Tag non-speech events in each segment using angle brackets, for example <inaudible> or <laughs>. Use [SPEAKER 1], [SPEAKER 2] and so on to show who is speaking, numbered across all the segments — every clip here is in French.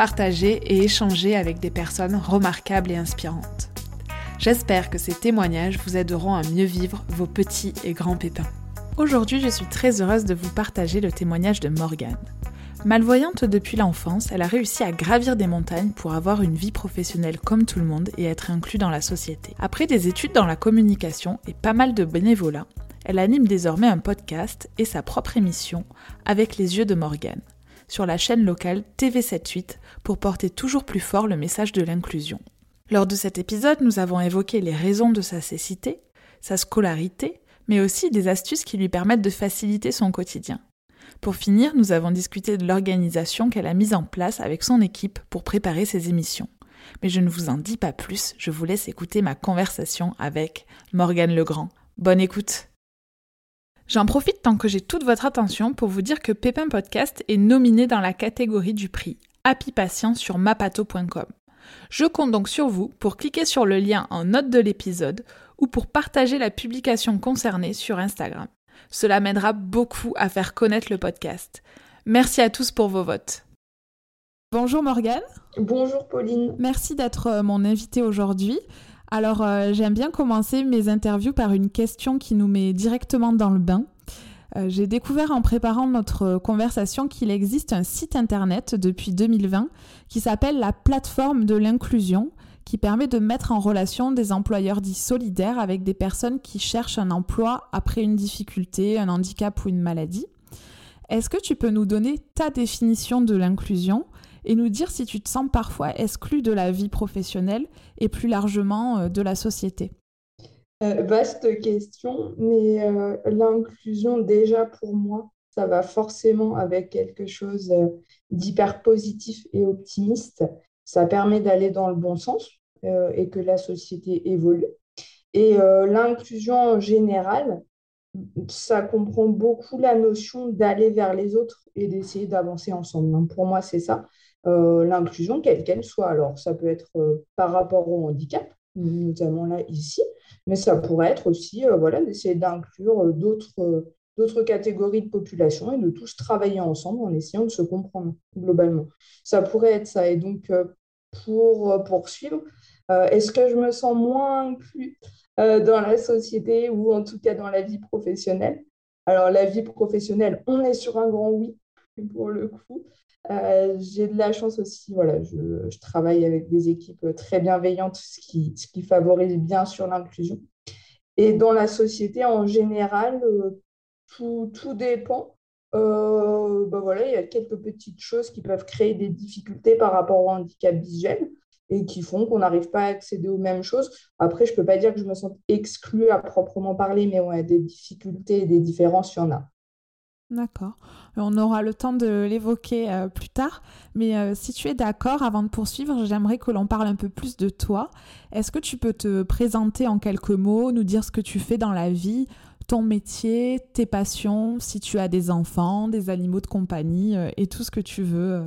[SPEAKER 1] Partager et échanger avec des personnes remarquables et inspirantes. J'espère que ces témoignages vous aideront à mieux vivre vos petits et grands pépins. Aujourd'hui, je suis très heureuse de vous partager le témoignage de Morgane. Malvoyante depuis l'enfance, elle a réussi à gravir des montagnes pour avoir une vie professionnelle comme tout le monde et être inclus dans la société. Après des études dans la communication et pas mal de bénévolat, elle anime désormais un podcast et sa propre émission avec les yeux de Morgane sur la chaîne locale TV78 pour porter toujours plus fort le message de l'inclusion. Lors de cet épisode, nous avons évoqué les raisons de sa cécité, sa scolarité, mais aussi des astuces qui lui permettent de faciliter son quotidien. Pour finir, nous avons discuté de l'organisation qu'elle a mise en place avec son équipe pour préparer ses émissions. Mais je ne vous en dis pas plus, je vous laisse écouter ma conversation avec Morgane Legrand. Bonne écoute J'en profite tant que j'ai toute votre attention pour vous dire que Pépin Podcast est nominé dans la catégorie du prix Happy Patient sur mapato.com. Je compte donc sur vous pour cliquer sur le lien en note de l'épisode ou pour partager la publication concernée sur Instagram. Cela m'aidera beaucoup à faire connaître le podcast. Merci à tous pour vos votes. Bonjour Morgane.
[SPEAKER 2] Bonjour Pauline.
[SPEAKER 1] Merci d'être euh, mon invitée aujourd'hui. Alors euh, j'aime bien commencer mes interviews par une question qui nous met directement dans le bain. Euh, j'ai découvert en préparant notre conversation qu'il existe un site internet depuis 2020 qui s'appelle la plateforme de l'inclusion qui permet de mettre en relation des employeurs dits solidaires avec des personnes qui cherchent un emploi après une difficulté, un handicap ou une maladie. Est-ce que tu peux nous donner ta définition de l'inclusion? Et nous dire si tu te sens parfois exclu de la vie professionnelle et plus largement euh, de la société
[SPEAKER 2] euh, Vaste question, mais euh, l'inclusion déjà pour moi, ça va forcément avec quelque chose d'hyper positif et optimiste ça permet d'aller dans le bon sens et que la société évolue. Et l'inclusion en général, ça comprend beaucoup la notion d'aller vers les autres et d'essayer d'avancer ensemble. pour moi, c'est ça. Euh, l'inclusion, quelle qu'elle soit. Alors, ça peut être par rapport au handicap, notamment là, ici, mais ça pourrait être aussi voilà, d'essayer d'inclure d'autres d'autres catégories de population et de tous travailler ensemble en essayant de se comprendre globalement. Ça pourrait être ça. Et donc, pour euh, poursuivre. Euh, est-ce que je me sens moins inclus euh, dans la société ou en tout cas dans la vie professionnelle? Alors, la vie professionnelle, on est sur un grand oui pour le coup. J'ai de la chance aussi, voilà, je, travaille avec des équipes très bienveillantes, ce qui, favorise bien sûr l'inclusion. Et dans la société en général, tout, tout, dépend. Euh, ben voilà, il y a quelques petites choses qui peuvent créer des difficultés par rapport au handicap visuel et qui font qu'on n'arrive pas à accéder aux mêmes choses. Après, je ne peux pas dire que je me sens exclue à proprement parler, mais ouais, des difficultés et des différences, il y en a.
[SPEAKER 1] D'accord. On aura le temps de l'évoquer euh, plus tard. Mais euh, si tu es d'accord, avant de poursuivre, j'aimerais que l'on parle un peu plus de toi. Est-ce que tu peux te présenter en quelques mots, nous dire ce que tu fais dans la vie ton métier, tes passions, si tu as des enfants, des animaux de compagnie euh, et tout ce que tu veux euh,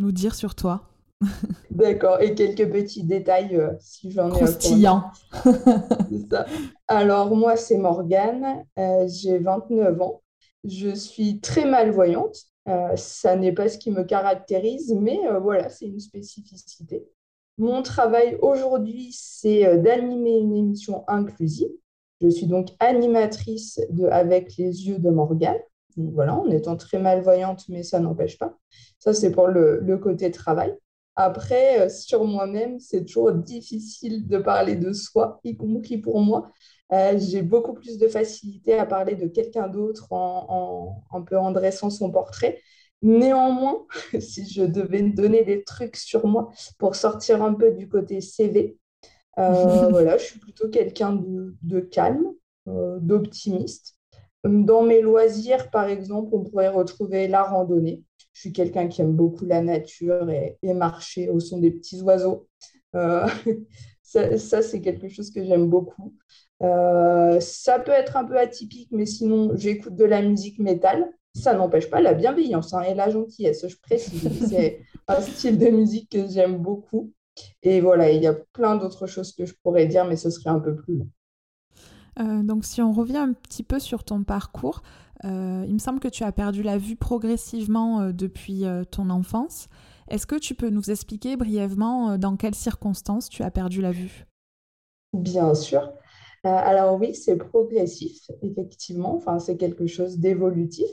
[SPEAKER 1] nous dire sur toi? <laughs>
[SPEAKER 2] D'accord, et quelques petits détails euh, si j'en ai.
[SPEAKER 1] Croustillant. <laughs>
[SPEAKER 2] Alors, moi, c'est Morgane, j'ai 29 ans, je suis très malvoyante. ça n'est pas ce qui me caractérise, mais voilà, c'est une spécificité. Mon travail aujourd'hui, c'est d'animer une émission inclusive je suis donc animatrice de Avec les yeux de Morgane. voilà, en étant très malvoyante, mais ça n'empêche pas. Ça, c'est pour le, côté travail. Après, euh, sur moi-même, c'est toujours difficile de parler de soi, y compris pour moi. Euh, j'ai beaucoup plus de facilité à parler de quelqu'un d'autre en, un peu en dressant son portrait. Néanmoins, <laughs> si je devais donner des trucs sur moi pour sortir un peu du côté CV, euh, <laughs> voilà, je suis plutôt quelqu'un de, calme, euh, d'optimiste. Dans mes loisirs, par exemple, on pourrait retrouver la randonnée. Je suis quelqu'un qui aime beaucoup la nature et, marcher au son des petits oiseaux. Euh, <laughs> ça, c'est quelque chose que j'aime beaucoup. Euh, ça peut être un peu atypique, mais sinon, j'écoute de la musique métal. Ça n'empêche pas la bienveillance hein, et la gentillesse, je précise. <laughs> C'est un style de musique que j'aime beaucoup. Et voilà, il y a plein d'autres choses que je pourrais dire, mais ce serait un peu plus long.
[SPEAKER 1] Euh, donc si on revient un petit peu sur ton parcours, euh, il me semble que tu as perdu la vue progressivement depuis ton enfance. Est-ce que tu peux nous expliquer brièvement dans quelles circonstances tu as perdu la vue?
[SPEAKER 2] Bien sûr. Alors oui, c'est progressif, effectivement. Enfin, c'est quelque chose d'évolutif.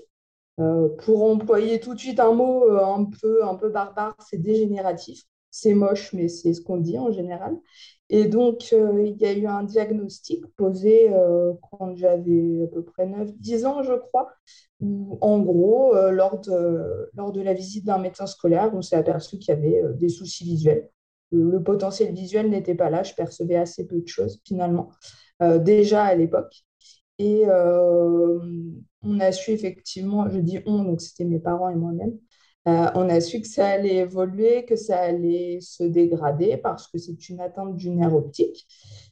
[SPEAKER 2] Euh, pour employer tout de suite un mot euh, un, peu, un peu barbare, c'est dégénératif. C'est moche, mais c'est ce qu'on dit en général. Et donc, euh, il y a eu un diagnostic posé quand j'avais à peu près 9-10 ans, je crois, où, en gros, lors, de, lors de la visite d'un médecin scolaire, on s'est aperçu qu'il y avait des soucis visuels. Le, potentiel visuel n'était pas là, je percevais assez peu de choses finalement, déjà à l'époque. Et euh, on a su effectivement, je dis on, donc c'était mes parents et moi-même, euh, on a su que ça allait évoluer, que ça allait se dégrader parce que c'est une atteinte du nerf optique.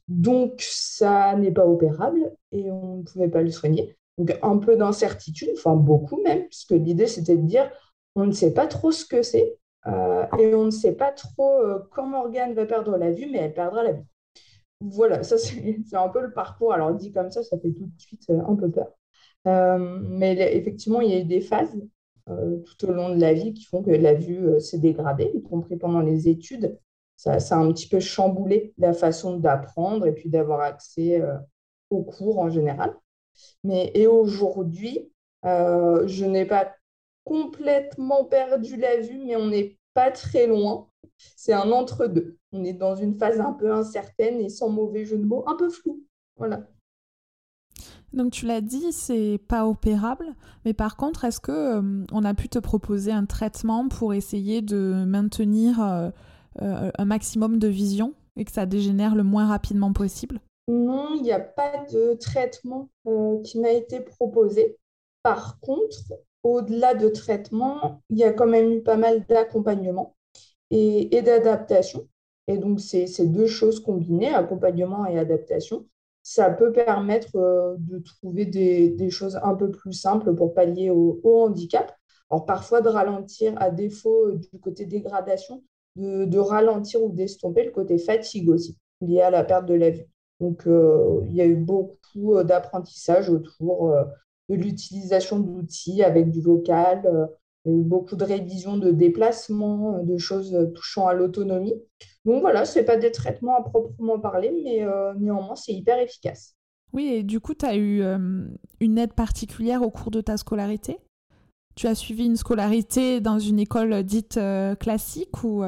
[SPEAKER 2] Donc, ça n'est pas opérable et on ne pouvait pas le soigner. Donc, un peu d'incertitude, enfin beaucoup même, puisque l'idée, c'était de dire, on ne sait pas trop ce que c'est euh, et on ne sait pas trop quand Morgane va perdre la vue, mais elle perdra la vue voilà, ça <laughs> c'est un peu le parcours. Alors dit comme ça, ça fait tout de suite euh, un peu peur. Euh, mais effectivement, il y a eu des phases euh, tout au long de la vie qui font que la vue s'est dégradée, y compris pendant les études. Ça, a un petit peu chamboulé la façon d'apprendre et puis d'avoir accès aux cours en général. Mais, et aujourd'hui, je n'ai pas complètement perdu la vue, mais on n'est pas très loin. C'est un entre-deux. On est dans une phase un peu incertaine et sans mauvais jeu de mots, un peu flou. Voilà.
[SPEAKER 1] Donc tu l'as dit, c'est pas opérable, mais par contre, est-ce que euh, on a pu te proposer un traitement pour essayer de maintenir euh, euh, un maximum de vision et que ça dégénère le moins rapidement possible?
[SPEAKER 2] Non, il n'y a pas de traitement qui m'a été proposé. Par contre, au-delà de traitement, il y a quand même eu pas mal d'accompagnement et, d'adaptation. Et donc, ces, deux choses combinées, accompagnement et adaptation, ça peut permettre euh, de trouver des, choses un peu plus simples pour pallier au, handicap. Alors, parfois, de ralentir, à défaut du côté dégradation, de, ralentir ou d'estomper le côté fatigue aussi, lié à la perte de la vue. Donc, euh, il y a eu beaucoup d'apprentissage autour euh, de l'utilisation d'outils avec du vocal, il y a eu beaucoup de révisions de déplacement, de choses touchant à l'autonomie. Donc voilà, ce n'est pas des traitements à proprement parler, mais euh, néanmoins, c'est hyper efficace.
[SPEAKER 1] Oui, et du coup, tu as eu euh, une aide particulière au cours de ta scolarité? Tu as suivi une scolarité dans une école dite euh, classique ou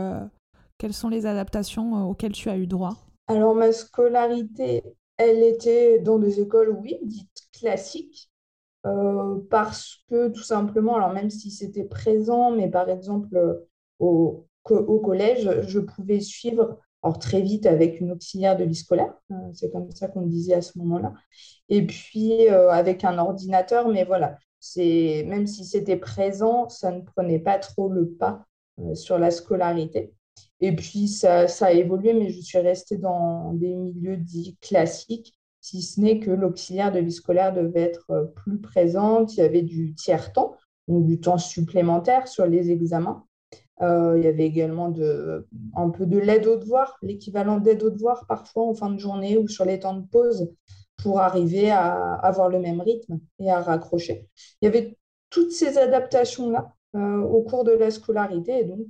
[SPEAKER 1] quelles sont les adaptations auxquelles tu as eu droit?
[SPEAKER 2] Alors, ma scolarité, elle était dans des écoles, oui, dites classiques. Euh, parce que tout simplement, alors même si c'était présent, mais par exemple euh, au, collège, je pouvais suivre alors très vite avec une auxiliaire de vie scolaire, euh, c'est comme ça qu'on disait à ce moment-là, et puis avec un ordinateur, mais voilà, même si c'était présent, ça ne prenait pas trop le pas sur la scolarité. Et puis ça, a évolué, mais je suis restée dans des milieux dits classiques si ce n'est que l'auxiliaire de vie scolaire devait être euh, plus présente. Il y avait du tiers-temps, donc du temps supplémentaire sur les examens. Euh, il y avait également de, un peu de l'aide aux devoirs, l'équivalent d'aide aux devoirs parfois en fin de journée ou sur les temps de pause pour arriver à avoir le même rythme et à raccrocher. Il y avait toutes ces adaptations-là euh, au cours de la scolarité et donc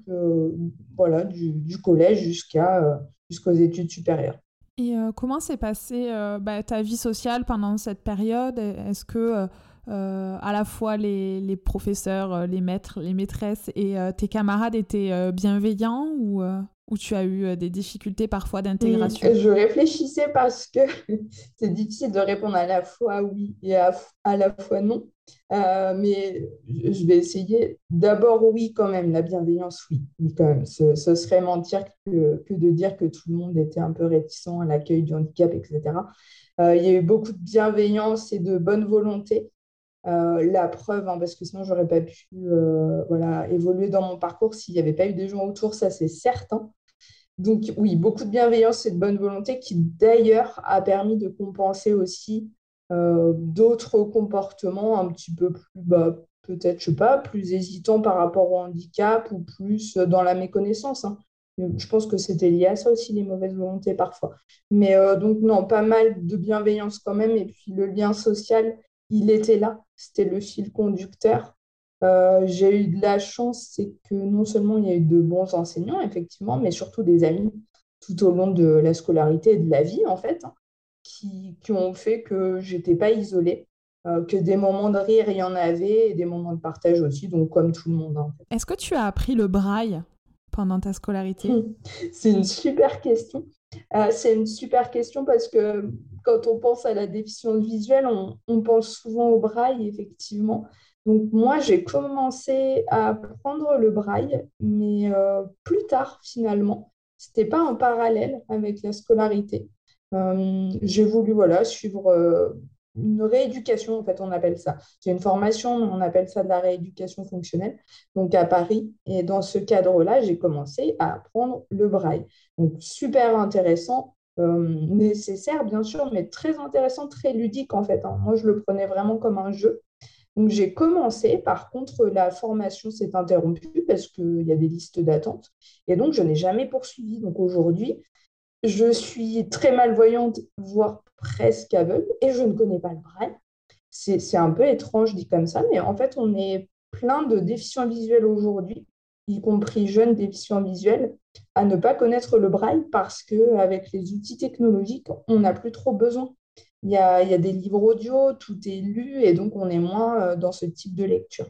[SPEAKER 2] voilà, du, du collège jusqu'aux études supérieures.
[SPEAKER 1] Et euh, comment s'est passée euh, bah, ta vie sociale pendant cette période? Est-ce que euh, à la fois les, les, professeurs, les maîtres, les maîtresses et tes camarades étaient bienveillants ou, ou tu as eu des difficultés parfois d'intégration?
[SPEAKER 2] Je réfléchissais parce que <laughs> c'est difficile de répondre à la fois oui et à, à la fois non. Euh, mais je vais essayer. D'abord, oui, quand même, la bienveillance, oui, oui quand même. Ce, serait mentir que, que, de dire que tout le monde était un peu réticent à l'accueil du handicap, etc. Euh, il y a eu beaucoup de bienveillance et de bonne volonté. Euh, la preuve, hein, parce que sinon, j'aurais pas pu voilà, évoluer dans mon parcours s'il n'y avait pas eu des gens autour, ça c'est certain. Donc oui, beaucoup de bienveillance et de bonne volonté qui d'ailleurs a permis de compenser aussi euh, d'autres comportements un petit peu plus, bah, peut-être, je sais pas, plus hésitants par rapport au handicap ou plus dans la méconnaissance. Hein. Je pense que c'était lié à ça aussi, les mauvaises volontés parfois. Mais euh, donc non, pas mal de bienveillance quand même. Et puis le lien social, il était là. C'était le fil conducteur. Euh, j'ai eu de la chance, c'est que non seulement il y a eu de bons enseignants, effectivement, mais surtout des amis tout au long de la scolarité et de la vie, en fait, hein, qui, qui, ont fait que j'étais pas isolée, euh, que des moments de rire, il y en avait, et des moments de partage aussi, donc comme tout le monde. En fait.
[SPEAKER 1] Est-ce que tu as appris le braille pendant ta scolarité? <laughs>
[SPEAKER 2] C'est une super question. Euh, c'est une super question parce que quand on pense à la déficience visuelle, on, on pense souvent au braille, effectivement. Donc moi, j'ai commencé à apprendre le braille, mais euh, plus tard finalement. Ce n'était pas en parallèle avec la scolarité. J'ai voulu voilà, suivre euh, une rééducation, en fait, on appelle ça. C'est une formation, on appelle ça de la rééducation fonctionnelle, donc à Paris. Et dans ce cadre-là, j'ai commencé à apprendre le braille. Donc super intéressant, nécessaire bien sûr, mais très intéressant, très ludique en fait. Hein. Moi, je le prenais vraiment comme un jeu. Donc j'ai commencé, par contre, la formation s'est interrompue parce qu'il y a des listes d'attente. Et donc, je n'ai jamais poursuivi. Donc aujourd'hui, je suis très malvoyante, voire presque aveugle, et je ne connais pas le braille. C'est un peu étrange dit comme ça, mais en fait, on est plein de déficients visuels aujourd'hui, y compris jeunes déficients visuels, à ne pas connaître le braille parce qu'avec les outils technologiques, on n'a plus trop besoin. Il y a, des livres audio, tout est lu et donc on est moins euh, dans ce type de lecture.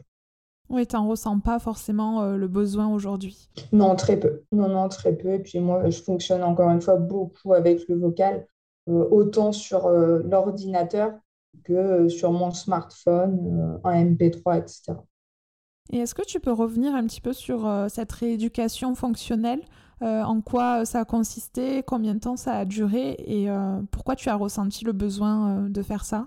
[SPEAKER 1] Oui, tu n'en ressens pas forcément euh, le besoin aujourd'hui?
[SPEAKER 2] Non, très peu. Non, non, très peu. Et puis moi, je fonctionne encore une fois beaucoup avec le vocal, euh, autant sur l'ordinateur que sur mon smartphone, un MP3, etc.
[SPEAKER 1] Et est-ce que tu peux revenir un petit peu sur cette rééducation fonctionnelle? Euh, en quoi ça a consisté, combien de temps ça a duré et euh, pourquoi tu as ressenti le besoin euh, de faire ça?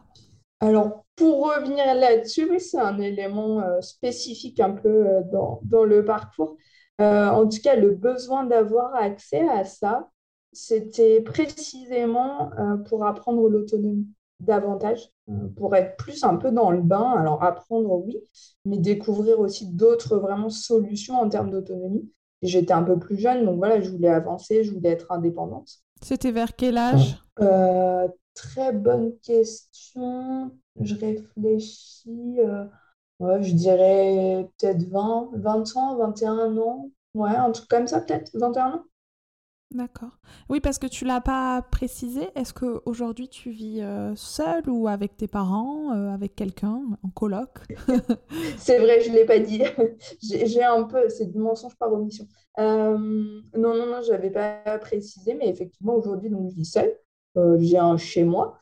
[SPEAKER 2] Alors, pour revenir là-dessus, c'est un élément spécifique un peu dans, dans, le parcours. en tout cas, le besoin d'avoir accès à ça, c'était précisément pour apprendre l'autonomie davantage, pour être plus un peu dans le bain. Alors, apprendre, oui, mais découvrir aussi d'autres vraiment solutions en termes d'autonomie j'étais un peu plus jeune, donc voilà, je voulais avancer, je voulais être indépendante.
[SPEAKER 1] C'était vers quel âge?
[SPEAKER 2] Euh, Très bonne question. Je réfléchis, euh, je dirais peut-être 20, 20 ans, 21 ans. Ouais, un truc comme ça, peut-être 21 ans.
[SPEAKER 1] D'accord. Oui, parce que tu l'as pas précisé. Est-ce qu'aujourd'hui tu vis euh, seule ou avec tes parents, euh, avec quelqu'un, en coloc? <laughs>
[SPEAKER 2] C'est vrai, je l'ai pas dit. <laughs> J'ai un peu, c'est du mensonge par omission. Euh, non, non, non, je n'avais pas précisé, mais effectivement, aujourd'hui, donc, je vis seule. J'ai un chez moi.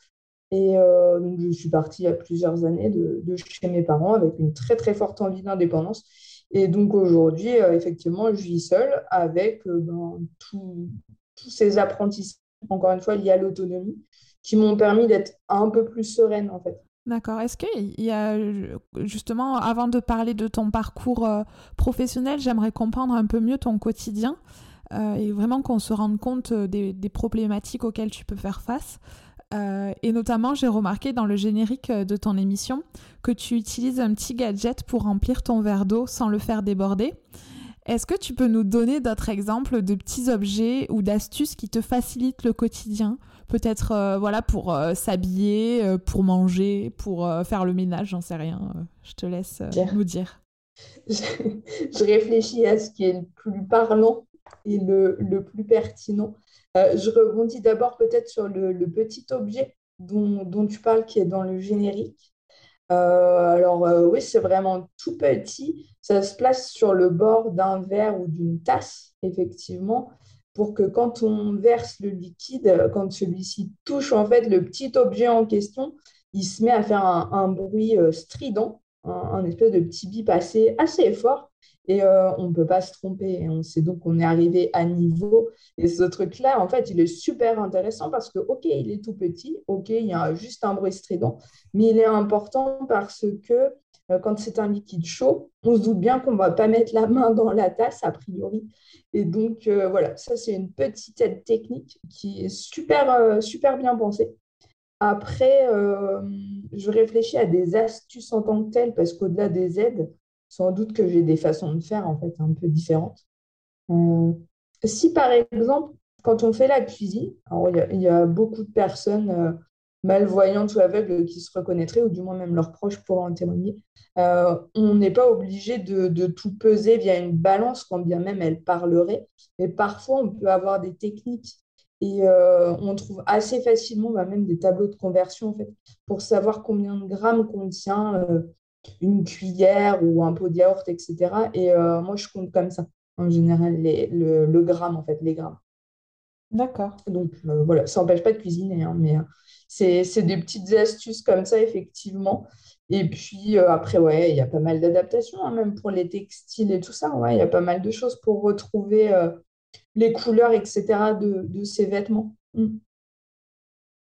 [SPEAKER 2] Et donc, je suis partie il y a plusieurs années de, de chez mes parents avec une très, très forte envie d'indépendance. Et donc aujourd'hui, euh, effectivement, je vis seule avec euh, ben, tous ces apprentissages, encore une fois, liés à l'autonomie, qui m'ont permis d'être un peu plus sereine, en fait.
[SPEAKER 1] D'accord. Est-ce qu'il y a, justement, avant de parler de ton parcours euh, professionnel, j'aimerais comprendre un peu mieux ton quotidien et vraiment qu'on se rende compte des, problématiques auxquelles tu peux faire face. Euh, et notamment, j'ai remarqué dans le générique euh, de ton émission que tu utilises un petit gadget pour remplir ton verre d'eau sans le faire déborder. Est-ce que tu peux nous donner d'autres exemples de petits objets ou d'astuces qui te facilitent le quotidien? Peut-être euh, voilà pour s'habiller, pour manger, pour faire le ménage, j'en sais rien. je te laisse nous dire. <laughs>
[SPEAKER 2] Je, réfléchis à ce qui est le plus parlant et le, le plus pertinent. Euh, je rebondis d'abord peut-être sur le, petit objet dont, tu parles qui est dans le générique. Euh, alors euh, oui, c'est vraiment tout petit. Ça se place sur le bord d'un verre ou d'une tasse, effectivement, pour que quand on verse le liquide, quand celui-ci touche en fait le petit objet en question, il se met à faire un, bruit strident, un, espèce de petit bip assez fort et euh, on ne peut pas se tromper. On sait donc qu'on est arrivé à niveau. Et ce truc-là, en fait, il est super intéressant parce que, OK, il est tout petit, OK, il y a juste un bruit strident, mais il est important parce que quand c'est un liquide chaud, on se doute bien qu'on ne va pas mettre la main dans la tasse, a priori. Et donc, voilà, ça, c'est une petite aide technique qui est super, super bien pensée. Après, je réfléchis à des astuces en tant que telles, parce qu'au-delà des aides, sans doute que j'ai des façons de faire en fait un peu différentes. si par exemple, quand on fait la cuisine, il y, a beaucoup de personnes malvoyantes ou aveugles qui se reconnaîtraient, ou du moins même leurs proches pourraient en témoigner. Euh, on n'est pas obligé de, tout peser via une balance, quand bien même elle parlerait. Mais parfois, on peut avoir des techniques et euh, on trouve assez facilement bah, même des tableaux de conversion en fait, pour savoir combien de grammes contient euh, une cuillère ou un pot de yaourt, etc. Et moi, je compte comme ça, en général, le, le gramme, en fait, les grammes.
[SPEAKER 1] D'accord.
[SPEAKER 2] Donc voilà, ça n'empêche pas de cuisiner, hein, mais c'est des petites astuces comme ça, effectivement. Et puis euh, après, ouais, il y a pas mal d'adaptations, hein, même pour les textiles et tout ça. Ouais, il y a pas mal de choses pour retrouver euh, les couleurs, etc. de, ces vêtements. Mm.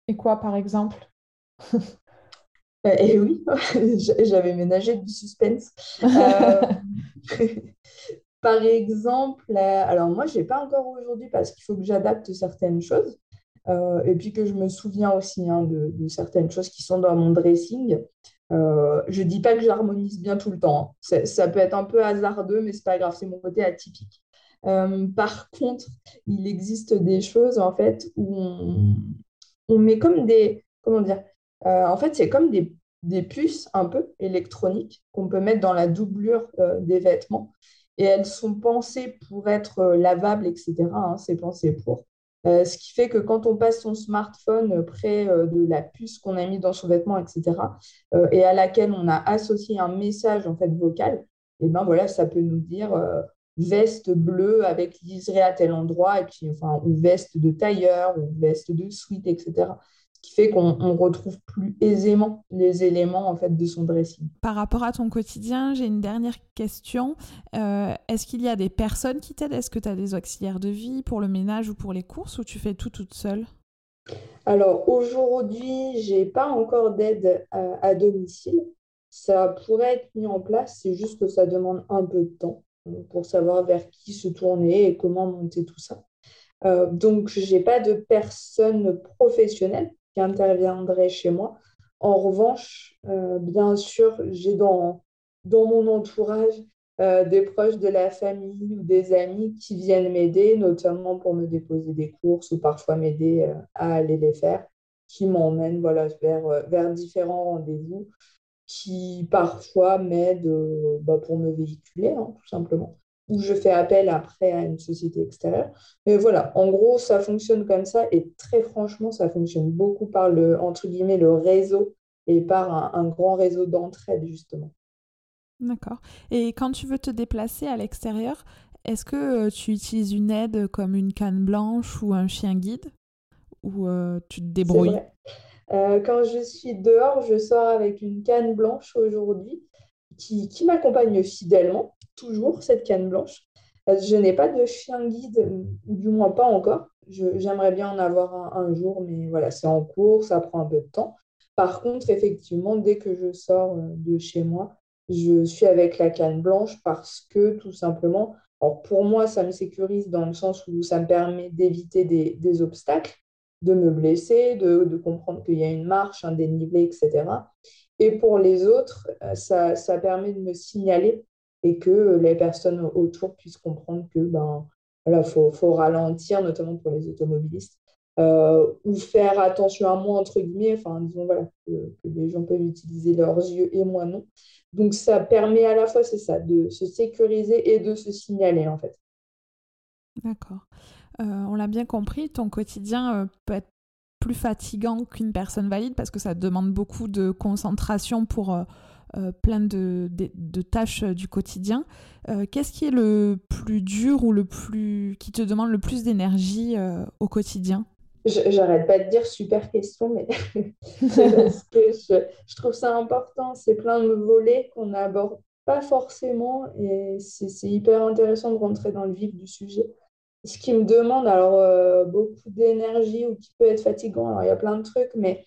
[SPEAKER 1] Et quoi, par exemple?
[SPEAKER 2] euh, <laughs> Et oui, <laughs> j'avais ménagé du suspense. <laughs> par exemple, alors moi, je n'ai pas encore aujourd'hui parce qu'il faut que j'adapte certaines choses. Euh, et puis que je me souviens aussi hein, de, certaines choses qui sont dans mon dressing. Euh, je ne dis pas que j'harmonise bien tout le temps. Hein. Ça peut être un peu hasardeux, mais ce n'est pas grave, c'est mon côté atypique. Euh, par contre, il existe des choses en fait où on, met comme des. Comment dire En fait, c'est comme des, puces un peu électroniques qu'on peut mettre dans la doublure des vêtements. Et elles sont pensées pour être lavables, etc. Hein, c'est pensé pour. Euh, ce qui fait que quand on passe son smartphone près euh, de la puce qu'on a mis dans son vêtement, etc., euh, et à laquelle on a associé un message en fait vocal, et ben voilà, ça peut nous dire veste bleue avec liseré à tel endroit, et puis enfin, ou veste de tailleur, ou veste de suite, etc qui fait qu'on retrouve plus aisément les éléments en fait de son dressing.
[SPEAKER 1] Par rapport à ton quotidien, j'ai une dernière question. Euh, est-ce qu'il y a des personnes qui t'aident? Est-ce que tu as des auxiliaires de vie pour le ménage ou pour les courses ou tu fais tout toute seule?
[SPEAKER 2] Alors aujourd'hui, j'ai pas encore d'aide à, domicile. Ça pourrait être mis en place, c'est juste que ça demande un peu de temps pour savoir vers qui se tourner et comment monter tout ça. Euh, donc, je n'ai pas de personne professionnelle qui interviendrait chez moi. En revanche, euh, bien sûr, j'ai dans, mon entourage euh, des proches de la famille ou des amis qui viennent m'aider, notamment pour me déposer des courses ou parfois m'aider euh, à aller les faire, qui m'emmènent voilà, vers, vers différents rendez-vous, qui parfois m'aident bah, pour me véhiculer, hein, tout simplement où je fais appel après à une société extérieure. Mais voilà, en gros, ça fonctionne comme ça et très franchement, ça fonctionne beaucoup par le, entre guillemets, le réseau et par un, grand réseau d'entraide, justement.
[SPEAKER 1] D'accord. Et quand tu veux te déplacer à l'extérieur, est-ce que euh, tu utilises une aide comme une canne blanche ou un chien guide? Ou euh, tu te débrouilles?
[SPEAKER 2] Euh, Quand je suis dehors, je sors avec une canne blanche aujourd'hui qui, m'accompagne fidèlement toujours cette canne blanche. Je n'ai pas de chien guide, ou du moins pas encore. J'aimerais bien en avoir un, jour, mais voilà, c'est en cours, ça prend un peu de temps. Par contre, effectivement, dès que je sors euh, de chez moi, je suis avec la canne blanche parce que tout simplement, alors pour moi, ça me sécurise dans le sens où ça me permet d'éviter des, obstacles, de me blesser, de comprendre qu'il y a une marche, un dénivelé, etc. Et pour les autres, euh, ça, ça permet de me signaler et que les personnes autour puissent comprendre que ben voilà faut, faut ralentir notamment pour les automobilistes euh, ou faire attention à moi entre guillemets enfin disons voilà que, les gens peuvent utiliser leurs yeux et moi non. Donc ça permet à la fois c'est ça de se sécuriser et de se signaler en fait.
[SPEAKER 1] D'accord. Euh, on l'a bien compris ton quotidien peut être plus fatigant qu'une personne valide parce que ça demande beaucoup de concentration pour euh, plein de, tâches euh, du quotidien. Euh, qu'est-ce qui est le plus dur ou le plus qui te demande le plus d'énergie au quotidien?
[SPEAKER 2] J'arrête pas de dire super question, mais <laughs> que je, trouve ça important. C'est plein de volets qu'on n'aborde pas forcément et c'est hyper intéressant de rentrer dans le vif du sujet. Ce qui me demande alors beaucoup d'énergie ou qui peut être fatigant, alors il y a plein de trucs, mais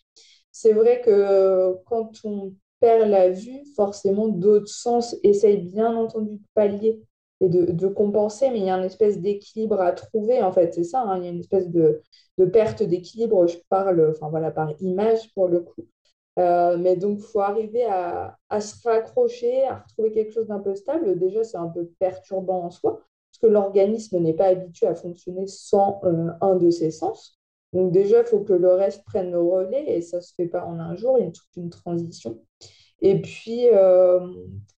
[SPEAKER 2] c'est vrai que quand on perd la vue, forcément d'autres sens essayent bien entendu de pallier et de, compenser, mais il y a une espèce d'équilibre à trouver, en fait, c'est ça, hein. il y a une espèce de, perte d'équilibre, je parle enfin, voilà, par image pour le coup. Euh, mais donc, il faut arriver à, se raccrocher, à retrouver quelque chose d'un peu stable. Déjà, c'est un peu perturbant en soi, que l'organisme n'est pas habitué à fonctionner sans euh, un de ses sens. Donc déjà, il faut que le reste prenne le relais, et ça ne se fait pas en un jour, il y a toute une transition. Et puis, euh,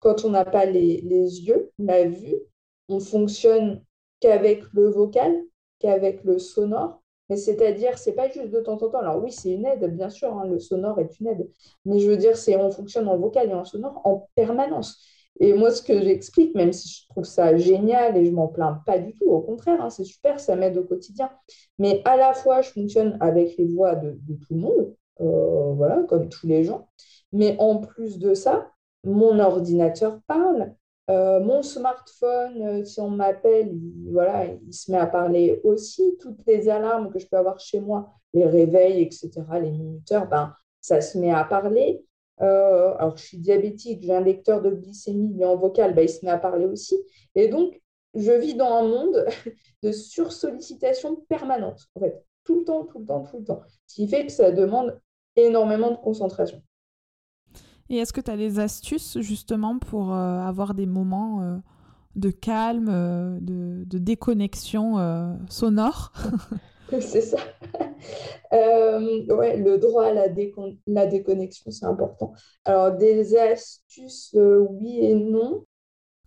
[SPEAKER 2] quand on n'a pas les, yeux, la vue, on fonctionne qu'avec le vocal, qu'avec le sonore. Mais c'est-à-dire, c'est pas juste de temps en temps. Alors oui, c'est une aide, bien sûr, hein, le sonore est une aide. Mais je veux dire, c'est on fonctionne en vocal et en sonore en permanence. Et moi, ce que j'explique, même si je trouve ça génial et je m'en plains pas du tout, au contraire, hein, c'est super, ça m'aide au quotidien. Mais à la fois, je fonctionne avec les voix de, tout le monde, euh, voilà, comme tous les gens. Mais en plus de ça, mon ordinateur parle, euh, mon smartphone, euh, si on m'appelle, il, voilà, il se met à parler aussi. Toutes les alarmes que je peux avoir chez moi, les réveils, etc., les minuteurs, ben, ça se met à parler. Euh, alors, je suis diabétique, j'ai un lecteur de glycémie, est en vocal, ben, il se met à parler aussi. Et donc, je vis dans un monde <laughs> de sursollicitation permanente, en fait, tout le temps, tout le temps, tout le temps. Ce qui fait que ça demande énormément de concentration.
[SPEAKER 1] Et est-ce que tu as des astuces justement pour euh, avoir des moments euh, de calme, de, déconnexion sonore? <laughs> <laughs>
[SPEAKER 2] C'est ça. ouais, le droit à la, la déconnexion, c'est important. Alors, des astuces, oui et non.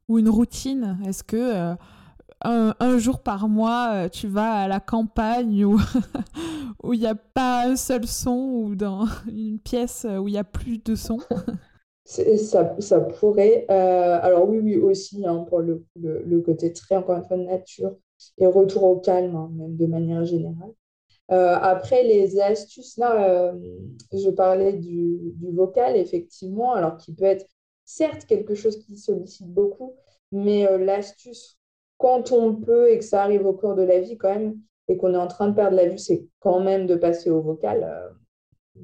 [SPEAKER 1] Ou une routine Est-ce que un, jour par mois, tu vas à la campagne <laughs> où il n'y a pas un seul son ou dans <laughs> une pièce où il n'y a plus de son?
[SPEAKER 2] Ça, ça pourrait. Euh, alors oui, oui, aussi, hein, pour le, le, côté très, encore une fois, nature et retour au calme, hein, même de manière générale. Euh, après, les astuces, là, euh, je parlais du, du, vocal, effectivement, alors qui peut être certes quelque chose qui sollicite beaucoup, mais l'astuce, quand on peut et que ça arrive au cours de la vie quand même, et qu'on est en train de perdre la vue, c'est quand même de passer au vocal.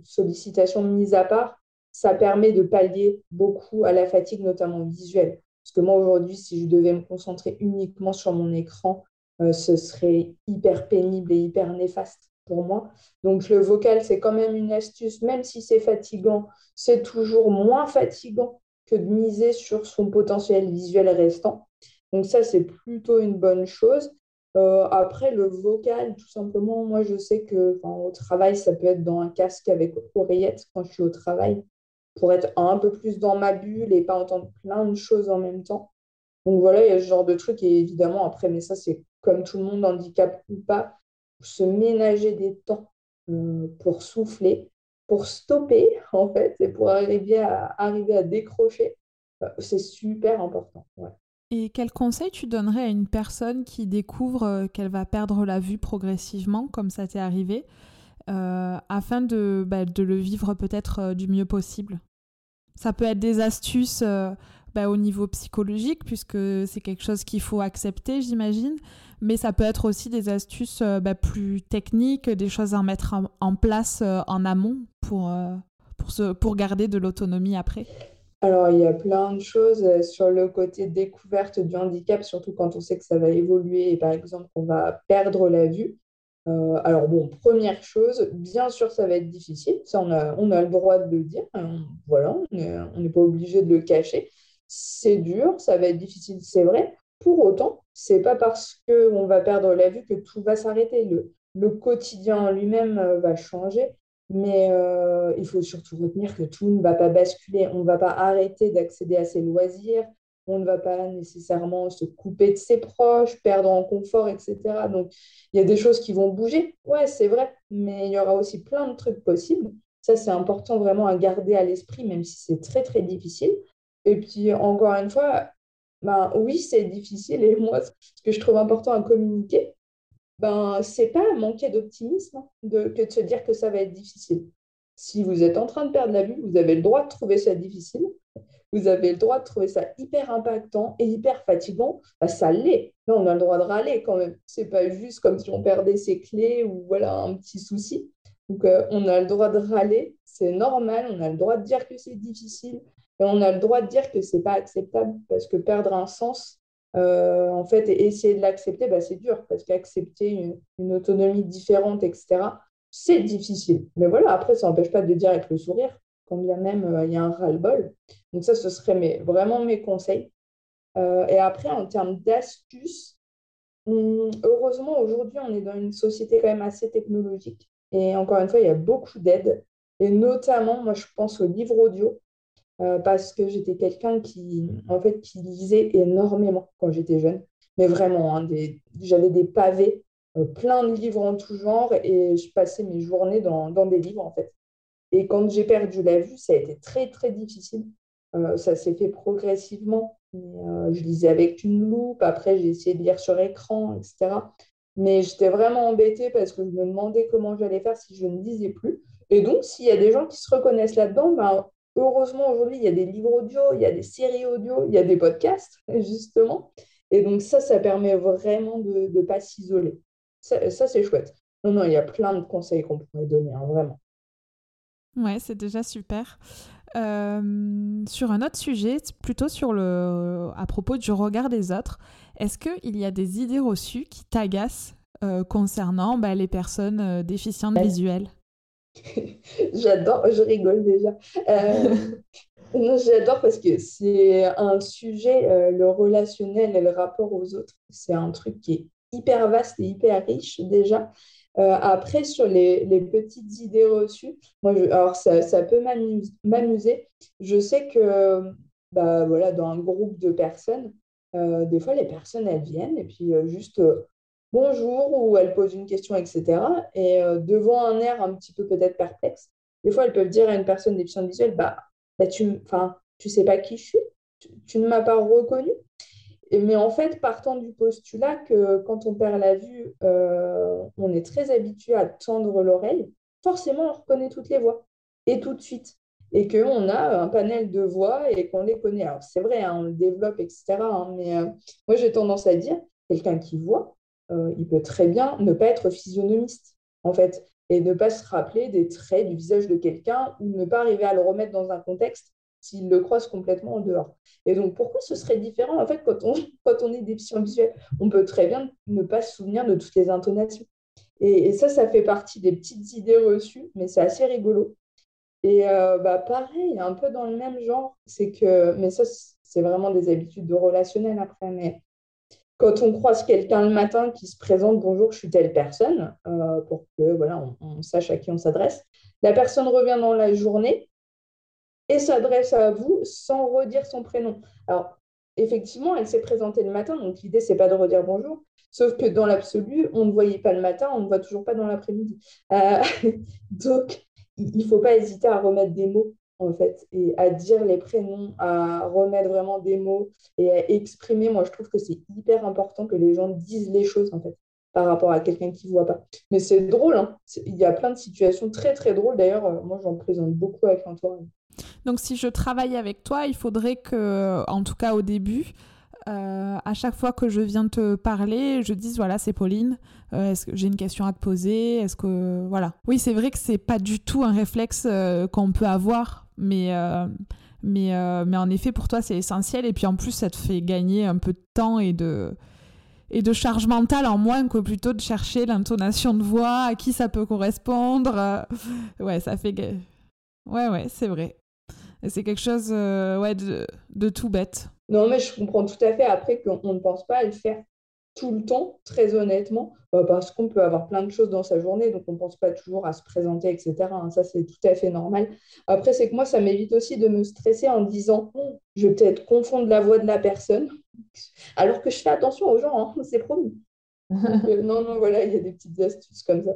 [SPEAKER 2] sollicitation mise à part, ça permet de pallier beaucoup à la fatigue, notamment visuelle. Parce que moi, aujourd'hui, si je devais me concentrer uniquement sur mon écran, euh, ce serait hyper pénible et hyper néfaste pour moi. Donc, le vocal, c'est quand même une astuce, même si c'est fatigant, c'est toujours moins fatigant que de miser sur son potentiel visuel restant. Donc, ça, c'est plutôt une bonne chose. Euh, après, le vocal, tout simplement, moi, je sais que au travail, ça peut être dans un casque avec oreillette quand je suis au travail pour être un peu plus dans ma bulle et pas entendre plein de choses en même temps. Donc voilà, il y a ce genre de truc. Et évidemment, après, mais ça, c'est comme tout le monde, handicap ou pas, se ménager des temps euh, pour souffler, pour stopper, <laughs> en fait, et pour arriver à, arriver à décrocher. Euh, c'est super important.
[SPEAKER 1] Et quel conseil tu donnerais à une personne qui découvre euh, qu'elle va perdre la vue progressivement, comme ça t'est arrivé, afin de, bah, de, le vivre peut-être du mieux possible? Ça peut être des astuces bah, au niveau psychologique, puisque c'est quelque chose qu'il faut accepter, j'imagine. Mais ça peut être aussi des astuces euh, bah, plus techniques, des choses à mettre en, place euh, en amont pour, pour, se, pour garder de l'autonomie après.
[SPEAKER 2] Alors, il y a plein de choses sur le côté découverte du handicap, surtout quand on sait que ça va évoluer et par exemple qu'on va perdre la vue. Euh, alors bon, première chose, bien sûr, ça va être difficile. Ça, on a, on a le droit de le dire. Hein. voilà, on n'est pas obligé de le cacher. C'est dur, ça va être difficile, c'est vrai. Pour autant, c'est pas parce qu'on va perdre la vue que tout va s'arrêter. Le, quotidien en lui-même euh, va changer, mais euh, il faut surtout retenir que tout ne va pas basculer. On ne va pas arrêter d'accéder à ses loisirs, on ne va pas nécessairement se couper de ses proches, perdre en confort, etc. Donc, il y a des choses qui vont bouger, ouais, c'est vrai, mais il y aura aussi plein de trucs possibles. Ça, c'est important vraiment à garder à l'esprit, même si c'est très, très difficile. Et puis, encore une fois, ben, oui, c'est difficile. Et moi, ce que je trouve important à communiquer, ben, c'est pas manquer d'optimisme que de se dire que ça va être difficile. Si vous êtes en train de perdre la vue, vous avez le droit de trouver ça difficile vous avez le droit de trouver ça hyper impactant et hyper fatigant, bah, ça l'est. Là, on a le droit de râler quand même. C'est pas juste comme si on perdait ses clés ou voilà un petit souci. Donc, on a le droit de râler, c'est normal, on a le droit de dire que c'est difficile, et on a le droit de dire que c'est pas acceptable, parce que perdre un sens, en fait, et essayer de l'accepter, bah, c'est dur, parce qu'accepter une, autonomie différente, etc., c'est difficile. Mais voilà, après, ça n'empêche pas de dire avec le sourire, quand bien même il y a un ras-le-bol. Donc ça, ce serait vraiment mes conseils. et après, en termes d'astuces, heureusement, aujourd'hui, on est dans une société quand même assez technologique. Et encore une fois, il y a beaucoup d'aides. Et notamment, moi, je pense aux livres audio. Euh, parce que j'étais quelqu'un qui, en fait, qui lisait énormément quand j'étais jeune. Mais vraiment, hein, j'avais des pavés, euh, plein de livres en tout genre, et je passais mes journées dans, dans des livres, en fait. Et quand j'ai perdu la vue, ça a été très, très difficile. Euh, ça s'est fait progressivement. Euh, je lisais avec une loupe, après j'ai essayé de lire sur écran, etc. Mais j'étais vraiment embêtée parce que je me demandais comment j'allais faire si je ne lisais plus. Et donc, s'il y a des gens qui se reconnaissent là-dedans, ben, heureusement, aujourd'hui, il y a des livres audio, il y a des séries audio, il y a des podcasts, <laughs> justement. Et donc, ça, ça permet vraiment de ne pas s'isoler. Ça, c'est chouette. Non, non, il y a plein de conseils qu'on pourrait donner, hein, vraiment.
[SPEAKER 1] Ouais, c'est déjà super. Euh, sur un autre sujet, plutôt sur le, à propos du regard des autres, est-ce qu'il y a des idées reçues qui t'agacent euh, concernant bah, les personnes euh, déficientes visuelles? <laughs>
[SPEAKER 2] J'adore, je rigole déjà. J'adore parce que c'est un sujet, le relationnel et le rapport aux autres, c'est un truc qui est hyper vaste et hyper riche déjà. Euh, après, sur les, petites idées reçues, moi, alors ça, peut m'amuser. Je sais que bah, voilà, dans un groupe de personnes, euh, des fois, les personnes, elles viennent et puis euh, juste bonjour ou elles posent une question, etc. Et devant un air un petit peu peut-être perplexe, des fois, elles peuvent dire à une personne déficiente visuelle, bah, bah tu ne sais pas qui je suis, tu ne m'as pas reconnu mais en fait, partant du postulat que quand on perd la vue, euh, on est très habitué à tendre l'oreille, forcément, on reconnaît toutes les voix, et tout de suite. Et qu'on a un panel de voix et qu'on les connaît. Alors, c'est vrai, hein, on le développe, etc. Hein, mais euh, moi, j'ai tendance à dire, quelqu'un qui voit, euh, il peut très bien ne pas être physionomiste, en fait, et ne pas se rappeler des traits du visage de quelqu'un ou ne pas arriver à le remettre dans un contexte s'il le croise complètement en dehors. Et donc, pourquoi ce serait différent En fait, quand on, <laughs> quand on est déficient visuel, on peut très bien ne pas se souvenir de toutes les intonations. Et, ça, ça fait partie des petites idées reçues, mais c'est assez rigolo. Et euh, bah, pareil, un peu dans le même genre, c'est que, mais ça, c'est vraiment des habitudes de relationnel après, mais quand on croise quelqu'un le matin qui se présente bonjour, je suis telle personne, euh, pour que voilà, on, sache à qui on s'adresse, la personne revient dans la journée et s'adresse à vous sans redire son prénom. Alors, effectivement, elle s'est présentée le matin, donc l'idée, c'est pas de redire bonjour. Sauf que dans l'absolu, on ne voyait pas le matin, on ne voit toujours pas dans l'après-midi. Euh, <laughs> donc, il ne faut pas hésiter à remettre des mots, en fait, et à dire les prénoms, à remettre vraiment des mots et à exprimer. Moi, je trouve que c'est hyper important que les gens disent les choses, en fait, par rapport à quelqu'un qui ne voit pas. Mais c'est drôle, hein. il y a plein de situations très, très drôles. D'ailleurs, euh, moi, j'en présente beaucoup avec l'entourage.
[SPEAKER 1] Donc si je travaille avec toi, il faudrait que, en tout cas au début, euh, à chaque fois que je viens te parler, je dise voilà c'est Pauline, euh, est-ce que j'ai une question à te poser, est-ce que voilà. Oui c'est vrai que c'est pas du tout un réflexe euh, qu'on peut avoir, mais mais mais en effet pour toi c'est essentiel et puis en plus ça te fait gagner un peu de temps et de et de charge mentale en moins que plutôt de chercher l'intonation de voix, à qui ça peut correspondre. <laughs> ouais ça fait ouais ouais c'est vrai c'est quelque chose ouais, de, tout bête.
[SPEAKER 2] Non, mais je comprends tout à fait après qu'on ne pense pas à le faire tout le temps, très honnêtement, bah, parce qu'on peut avoir plein de choses dans sa journée, donc on ne pense pas toujours à se présenter, etc. Hein. ça, c'est tout à fait normal. Après, c'est que moi, ça m'évite aussi de me stresser en disant, je vais peut-être confondre la voix de la personne, <laughs> alors que je fais attention aux gens, hein, <laughs> c'est promis. Euh, non, non, voilà, il y a des petites astuces comme ça.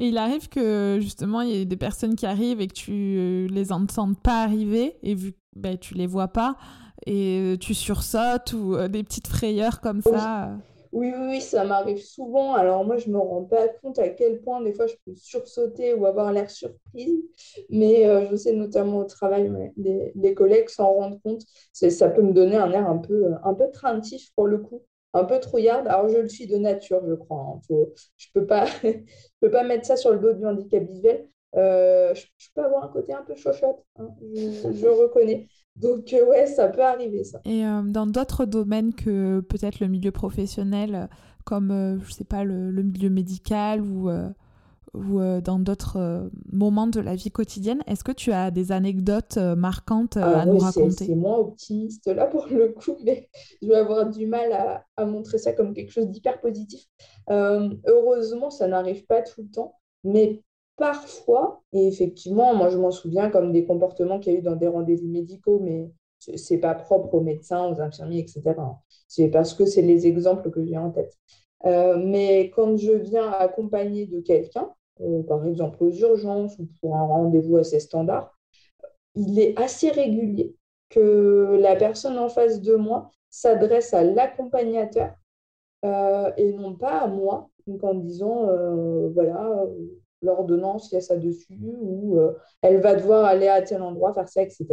[SPEAKER 1] Et il arrive que justement, il y ait des personnes qui arrivent et que tu euh, les entends pas arriver et vu que ben, tu les vois pas et euh, tu sursautes ou euh, des petites frayeurs comme ça.
[SPEAKER 2] Oui, oui, oui, ça m'arrive souvent. Alors moi, je me rends pas compte à quel point des fois je peux sursauter ou avoir l'air surprise, mais je sais notamment au travail, les, collègues s'en rendent compte. Ça peut me donner un air un peu, un peu craintif pour le coup. un peu trouillarde. Alors, je le suis de nature, je crois. Hein. je ne peux, pas, <laughs> peux pas mettre ça sur le dos du handicap visuel. Euh, je, peux avoir un côté un peu chochotte, hein, <laughs> je, reconnais. Donc, euh, ouais, ça peut arriver, ça.
[SPEAKER 1] Et euh, dans d'autres domaines que peut-être le milieu professionnel, comme, je sais pas, le, le milieu médical ou ou euh, dans d'autres euh, moments de la vie quotidienne. Est-ce que tu as des anecdotes euh, marquantes à nous raconter
[SPEAKER 2] C'est moins optimiste là pour le coup, <laughs> mais je vais avoir du mal à, à montrer ça comme quelque chose d'hyper positif. heureusement, ça n'arrive pas tout le temps, mais parfois, et effectivement, moi je m'en souviens comme des comportements qu'il y a eu dans des rendez-vous médicaux, mais c'est pas propre aux médecins, aux infirmiers, etc. C'est parce que c'est les exemples que j'ai en tête. mais quand je viens accompagner de quelqu'un, euh, par exemple aux urgences ou pour un rendez-vous assez standard, il est assez régulier que la personne en face de moi s'adresse à l'accompagnateur euh, et non pas à moi, donc en disant euh, voilà, l'ordonnance, il y a ça dessus, ou elle va devoir aller à tel endroit faire ça, etc.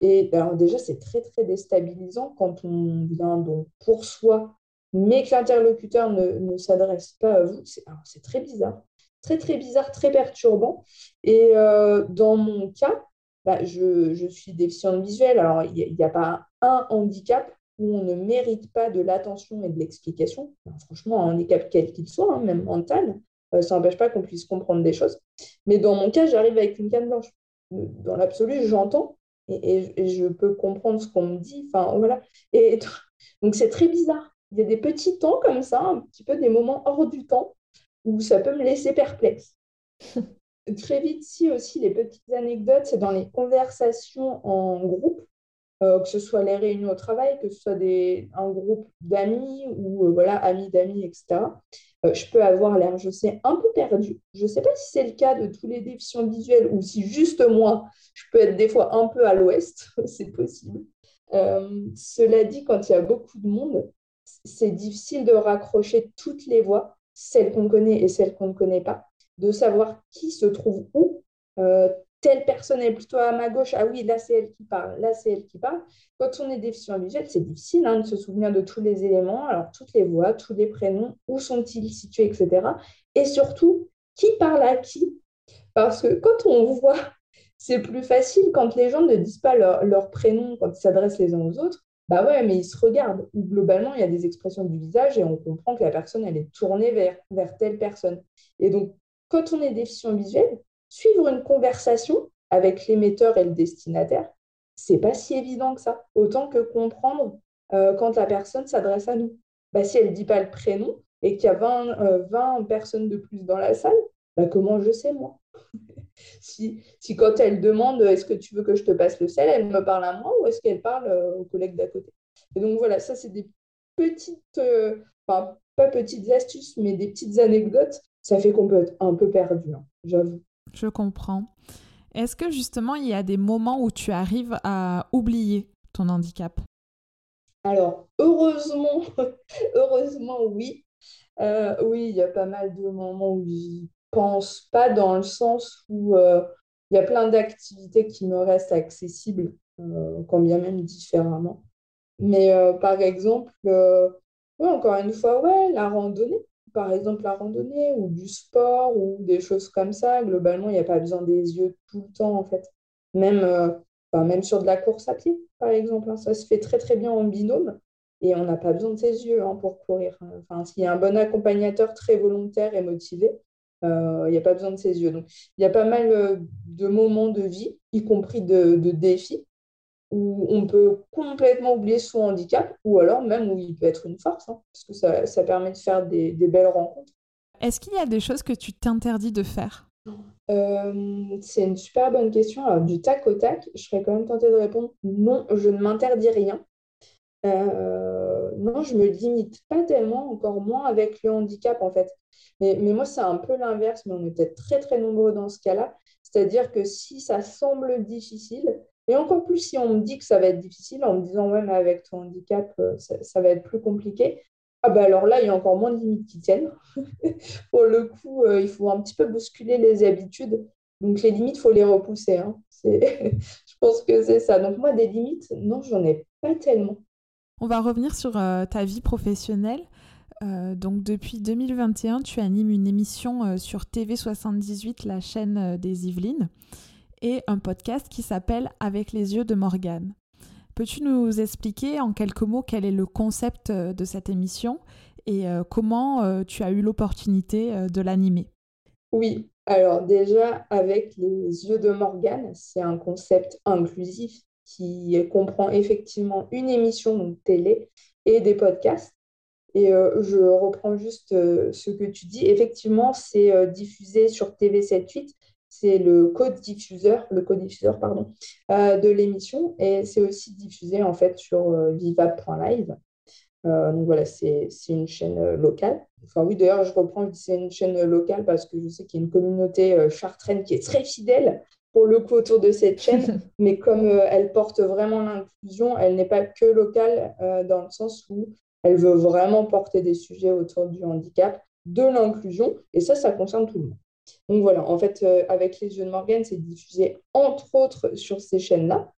[SPEAKER 2] Et alors déjà, c'est très très déstabilisant quand on vient donc pour soi, mais que l'interlocuteur ne, ne s'adresse pas à vous. C'est très bizarre très très bizarre, très perturbant. Et euh, dans mon cas, bah, je, je, suis déficiente visuelle. Alors, il n'y a, pas un handicap où on ne mérite pas de l'attention et de l'explication. franchement, un handicap quel qu'il soit, hein, même mental, euh, ça n'empêche pas qu'on puisse comprendre des choses. Mais dans mon cas, j'arrive avec une canne blanche. Dans l'absolu, j'entends et, et, je peux comprendre ce qu'on me dit. Enfin, voilà. Et <laughs> donc, c'est très bizarre. Il y a des petits temps comme ça, un petit peu des moments hors du temps, où ça peut me laisser perplexe. <laughs> Très vite, si aussi les petites anecdotes, c'est dans les conversations en groupe, euh, que ce soit les réunions au travail, que ce soit des, un groupe d'amis ou euh, voilà, amis d'amis, etc. Euh, je peux avoir l'air, je sais, un peu perdu. Je ne sais pas si c'est le cas de tous les déficients visuels ou si juste moi, je peux être des fois un peu à l'ouest, <laughs> c'est possible. cela dit, quand il y a beaucoup de monde, c'est difficile de raccrocher toutes les voix celles qu'on connaît et celles qu'on ne connaît pas, de savoir qui se trouve où. Telle personne est plutôt à ma gauche, ah oui, là c'est elle qui parle, là c'est elle qui parle. Quand on est déficient visuel, c'est difficile hein, de se souvenir de tous les éléments, alors toutes les voix, tous les prénoms, où sont-ils situés, etc. Et surtout, qui parle à qui? Parce que quand on voit, <laughs> c'est plus facile quand les gens ne disent pas leur, leur prénom quand ils s'adressent les uns aux autres. Bah ouais, mais ils se regardent. Ou globalement, il y a des expressions du visage et on comprend que la personne, elle est tournée vers, vers telle personne. Et donc, quand on est déficient visuel, suivre une conversation avec l'émetteur et le destinataire, c'est pas si évident que ça. Autant que comprendre euh, quand la personne s'adresse à nous. Bah, si elle ne dit pas le prénom et qu'il y a 20, 20, euh, personnes de plus dans la salle, bah, comment je sais moi? <laughs> Si, si, quand elle demande est-ce que tu veux que je te passe le sel, elle me parle à moi ou est-ce qu'elle parle euh, aux collègues d'à côté? Et donc voilà, ça c'est des petites, euh, enfin pas petites astuces, mais des petites anecdotes. Ça fait qu'on peut être un peu perdu, hein, j'avoue.
[SPEAKER 1] Je comprends. Est-ce que justement il y a des moments où tu arrives à oublier ton handicap?
[SPEAKER 2] Alors heureusement, <laughs> heureusement oui. Euh, oui, il y a pas mal de moments où j'y pense pas dans le sens où euh, il y a plein d'activités qui me restent accessibles, euh, quand bien même différemment. Mais euh, par exemple, encore une fois, ouais, la randonnée. Par exemple, la randonnée ou du sport ou des choses comme ça. Globalement, il n'y a pas besoin des yeux tout le temps, en fait. Même, même sur de la course à pied, par exemple. Hein. ça se fait très, très bien en binôme. Et on n'a pas besoin de ses yeux hein, pour courir. Enfin, s'il y a un bon accompagnateur très volontaire et motivé, euh, il n'y a pas besoin de ses yeux. Donc, il y a pas mal euh, de moments de vie, y compris de, défis, où on peut complètement oublier son handicap, ou alors même où il peut être une force, hein, parce que ça, ça, permet de faire des, des belles rencontres.
[SPEAKER 1] Est-ce qu'il y a des choses que tu t'interdis de faire?
[SPEAKER 2] Euh, C'est une super bonne question. Alors, du tac au tac, je serais quand même tentée de répondre non, je ne m'interdis rien. non, je me limite pas tellement, encore moins avec le handicap en fait. Mais, moi, c'est un peu l'inverse, mais on est peut-être très, très nombreux dans ce cas-là. C'est-à-dire que si ça semble difficile, et encore plus si on me dit que ça va être difficile, en me disant, ouais, mais avec ton handicap, euh, ça, va être plus compliqué, ah bah alors là, il y a encore moins de limites qui tiennent. <laughs> Pour le coup, euh, il faut un petit peu bousculer les habitudes. Donc les limites, il faut les repousser. Hein. <laughs> Je pense que c'est ça. Donc moi, des limites, non, j'en ai pas tellement.
[SPEAKER 1] On va revenir sur ta vie professionnelle. donc depuis 2021, tu animes une émission sur TV78, la chaîne des Yvelines, et un podcast qui s'appelle Avec les yeux de Morgane. Peux-tu nous expliquer en quelques mots quel est le concept de cette émission et comment tu as eu l'opportunité de l'animer?
[SPEAKER 2] Oui, alors déjà, avec les yeux de Morgane, c'est un concept inclusif qui comprend effectivement une émission télé et des podcasts. Et euh, je reprends juste euh, ce que tu dis. Effectivement, c'est euh, diffusé sur TV78. C'est le code diffuseur, le code-diffuseur pardon, de l'émission. Et c'est aussi diffusé en fait sur viva.live. donc voilà, c'est une chaîne locale. Enfin oui, d'ailleurs, je reprends, c'est une chaîne locale parce que je sais qu'il y a une communauté chartraine qui est très fidèle pour le coup autour de cette chaîne, <laughs> mais comme euh, elle porte vraiment l'inclusion, elle n'est pas que locale euh, dans le sens où elle veut vraiment porter des sujets autour du handicap, de l'inclusion, et ça, ça concerne tout le monde. Donc voilà, en fait, euh, avec les yeux de Morgane, c'est diffusé entre autres sur ces chaînes-là.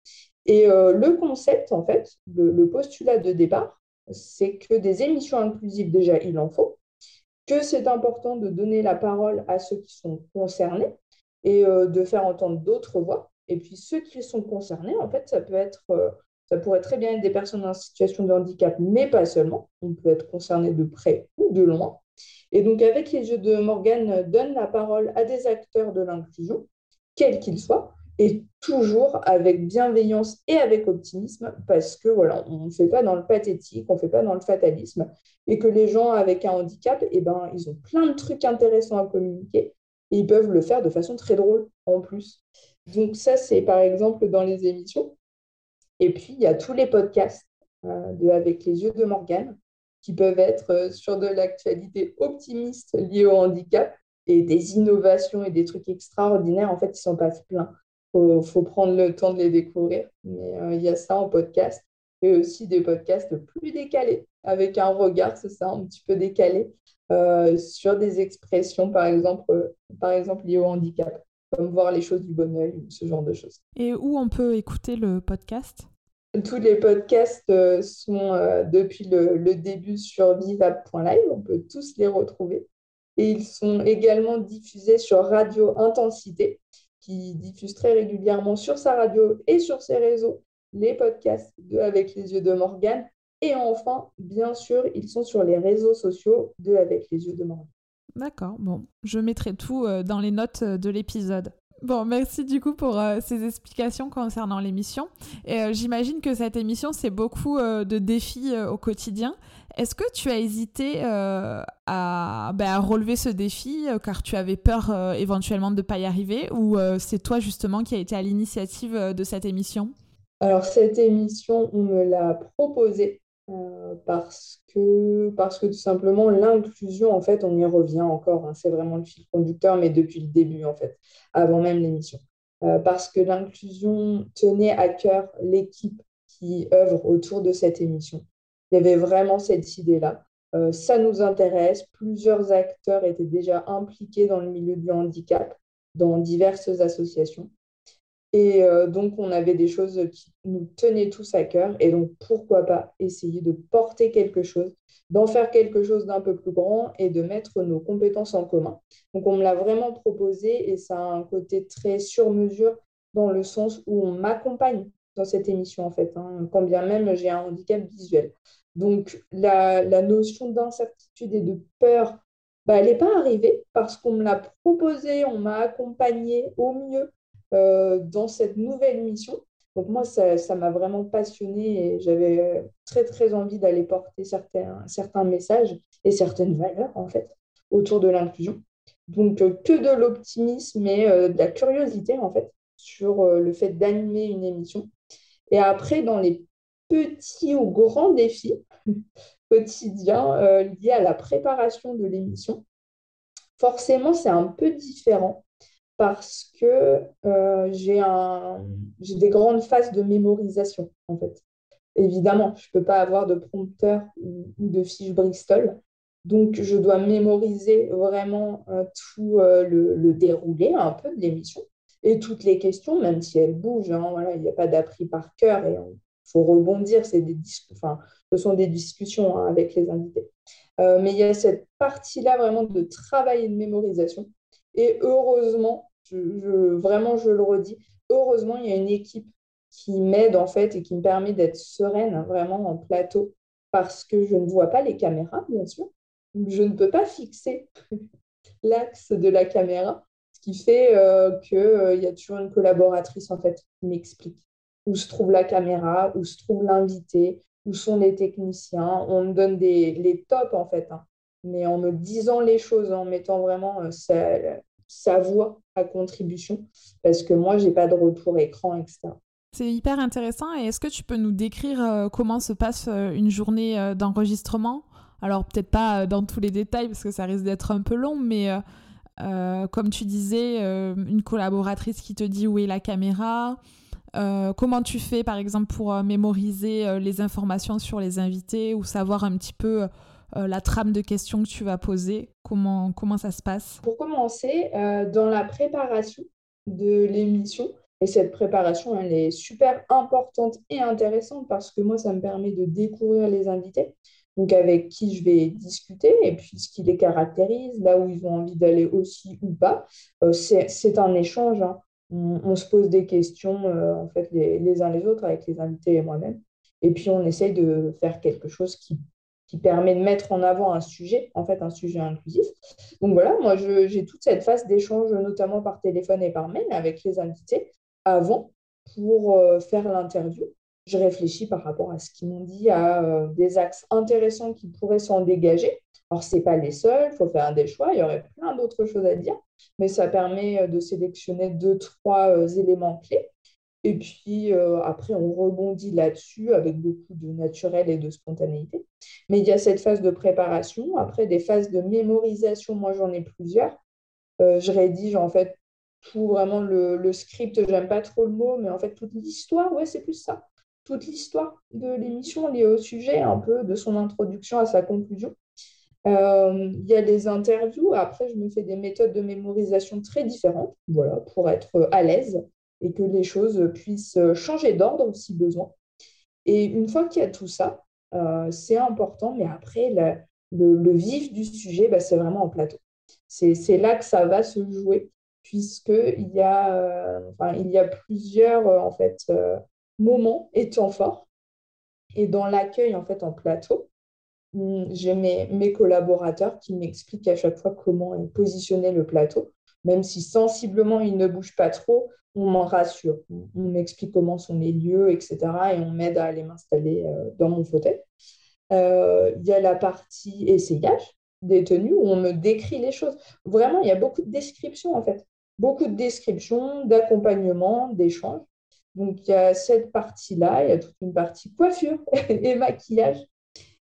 [SPEAKER 2] Et le concept, en fait, le postulat de départ, c'est que des émissions inclusives, déjà, il en faut, que c'est important de donner la parole à ceux qui sont concernés, et euh, de faire entendre d'autres voix. Et puis ceux qui sont concernés, en fait, ça peut être, euh, ça pourrait très bien être des personnes en situation de handicap, mais pas seulement. On peut être concerné de près ou de loin. Et donc, avec les jeux de Morgane, donne la parole à des acteurs de l'inclusion, quels qu'ils soient, et toujours avec bienveillance et avec optimisme, parce que voilà, on ne fait pas dans le pathétique, on ne fait pas dans le fatalisme, et que les gens avec un handicap, eh ben, ils ont plein de trucs intéressants à communiquer, ils peuvent le faire de façon très drôle en plus. Donc ça, c'est par exemple dans les émissions. Et puis, il y a tous les podcasts euh, Avec les yeux de Morgane qui peuvent être euh, sur de l'actualité optimiste liée au handicap et des innovations et des trucs extraordinaires. En fait, ils sont pas pleins. Il faut, prendre le temps de les découvrir. Mais euh, il y a ça en podcast et aussi des podcasts plus décalés, avec un regard, c'est ça, un petit peu décalé, euh, sur des expressions, par exemple, par exemple liées au handicap, comme voir les choses du bon oeil, ce genre de choses.
[SPEAKER 1] Et où on peut écouter le podcast?
[SPEAKER 2] Tous les podcasts euh, sont depuis le, début sur viva.live, on peut tous les retrouver. Et ils sont également diffusés sur Radio Intensité, qui diffuse très régulièrement sur sa radio et sur ses réseaux les podcasts de Avec les yeux de Morgane et enfin, bien sûr, ils sont sur les réseaux sociaux de Avec les yeux de Morgane.
[SPEAKER 1] D'accord, bon, je mettrai tout euh, dans les notes euh, de l'épisode. Bon, merci du coup pour euh, ces explications concernant l'émission. Et j'imagine que cette émission, c'est beaucoup de défis au quotidien. Est-ce que tu as hésité à, ben, à, relever ce défi car tu avais peur éventuellement de ne pas y arriver ou c'est toi justement qui a été à l'initiative de cette émission?
[SPEAKER 2] Alors cette émission, on me l'a proposée euh, parce, que, parce que tout simplement, l'inclusion, en fait, on y revient encore, hein, c'est vraiment le fil conducteur, mais depuis le début, en fait, avant même l'émission. Euh, parce que l'inclusion tenait à cœur l'équipe qui œuvre autour de cette émission. Il y avait vraiment cette idée-là. Euh, ça nous intéresse. Plusieurs acteurs étaient déjà impliqués dans le milieu du handicap, dans diverses associations. Et euh, donc, on avait des choses qui nous tenaient tous à cœur. Et donc, pourquoi pas essayer de porter quelque chose, d'en faire quelque chose d'un peu plus grand et de mettre nos compétences en commun. Donc, on me l'a vraiment proposé et ça a un côté très sur mesure dans le sens où on m'accompagne dans cette émission, en fait, hein, quand bien même j'ai un handicap visuel. Donc, la, notion d'incertitude et de peur, bah, elle n'est pas arrivée parce qu'on me l'a proposé, on m'a accompagné au mieux dans cette nouvelle mission. Donc moi, ça m'a vraiment passionnée et j'avais très, très envie d'aller porter certains, certains messages et certaines valeurs, en fait, autour de l'inclusion. Donc, euh, que de l'optimisme et euh, de la curiosité, en fait, sur le fait d'animer une émission. Et après, dans les petits ou grands défis <laughs> quotidiens liés à la préparation de l'émission, forcément, c'est un peu différent parce que euh, j'ai des grandes phases de mémorisation, en fait. Évidemment, je ne peux pas avoir de prompteur ou, de fiche Bristol. Donc, je dois mémoriser vraiment euh, tout euh, le, déroulé un peu de l'émission et toutes les questions, même si elles bougent. Hein, voilà, il n'y a pas d'appris par cœur et faut rebondir, ce sont des discussions hein, avec les invités. Mais il y a cette partie-là vraiment de travail et de mémorisation. Et heureusement, vraiment, je le redis, heureusement, il y a une équipe qui m'aide en fait et qui me permet d'être sereine vraiment en plateau parce que je ne vois pas les caméras, bien sûr. Je ne peux pas fixer <laughs> l'axe de la caméra, ce qui fait euh, qu'il euh, y a toujours une collaboratrice en fait qui m'explique où se trouve la caméra, où se trouve l'invité, où sont les techniciens. On me donne les tops en fait, hein. Mais en me disant les choses, en mettant vraiment euh, sa, voix à contribution, parce que moi, je n'ai pas de retour écran, etc.
[SPEAKER 1] C'est hyper intéressant. Et est-ce que tu peux nous décrire euh, comment se passe euh, une journée d'enregistrement? Alors, peut-être pas dans tous les détails, parce que ça risque d'être un peu long, mais comme tu disais, une collaboratrice qui te dit où est la caméra, comment tu fais, par exemple, pour mémoriser les informations sur les invités ou savoir un petit peu la trame de questions que tu vas poser comment, comment ça se passe?
[SPEAKER 2] Pour commencer, dans la préparation de l'émission, et cette préparation, elle est super importante et intéressante parce que moi, ça me permet de découvrir les invités, donc avec qui je vais discuter et puis ce qui les caractérise, là où ils ont envie d'aller aussi ou pas. c'est un échange. Hein on, se pose des questions euh, en fait les, uns les autres avec les invités et moi-même. Et puis on essaye de faire quelque chose qui, qui, permet de mettre en avant un sujet, en fait un sujet inclusif. Donc voilà, moi j'ai toute cette phase d'échange, notamment par téléphone et par mail avec les invités avant pour euh, faire l'interview. Je réfléchis par rapport à ce qu'ils m'ont dit, à euh, des axes intéressants qui pourraient s'en dégager. Alors, ce n'est pas les seuls, il faut faire des choix, il y aurait plein d'autres choses à dire mais ça permet euh, de sélectionner deux, trois éléments clés. Et puis euh, après, on rebondit là-dessus avec beaucoup de naturel et de spontanéité. Mais il y a cette phase de préparation. Après, des phases de mémorisation, moi j'en ai plusieurs. je rédige en fait tout vraiment le, le script, j'aime pas trop le mot, mais en fait toute l'histoire, ouais, c'est plus ça. Toute l'histoire de l'émission liée au sujet, un peu de son introduction à sa conclusion. Euh, il y a les interviews. Après, je me fais des méthodes de mémorisation très différentes voilà, pour être à l'aise et que les choses puissent changer d'ordre si besoin. Et une fois qu'il y a tout ça, euh, c'est important, mais après, le, vif du sujet, bah, c'est vraiment en plateau. C'est là que ça va se jouer, puisqu'il y, a, euh, enfin, y a plusieurs en fait, moments et temps forts. Et dans l'accueil en fait, en plateau, j'ai mes, collaborateurs qui m'expliquent à chaque fois comment est positionné le plateau. Même si sensiblement il ne bouge pas trop, on m'en rassure. On, m'explique comment sont les lieux, etc. Et on m'aide à aller m'installer euh, dans mon fauteuil. Euh, il y a la partie essayage des tenues où on me décrit les choses. Vraiment, il y a beaucoup de descriptions en fait. Beaucoup de descriptions, d'accompagnement, d'échanges. Donc il y a cette partie-là, il y a toute une partie coiffure <laughs> et maquillage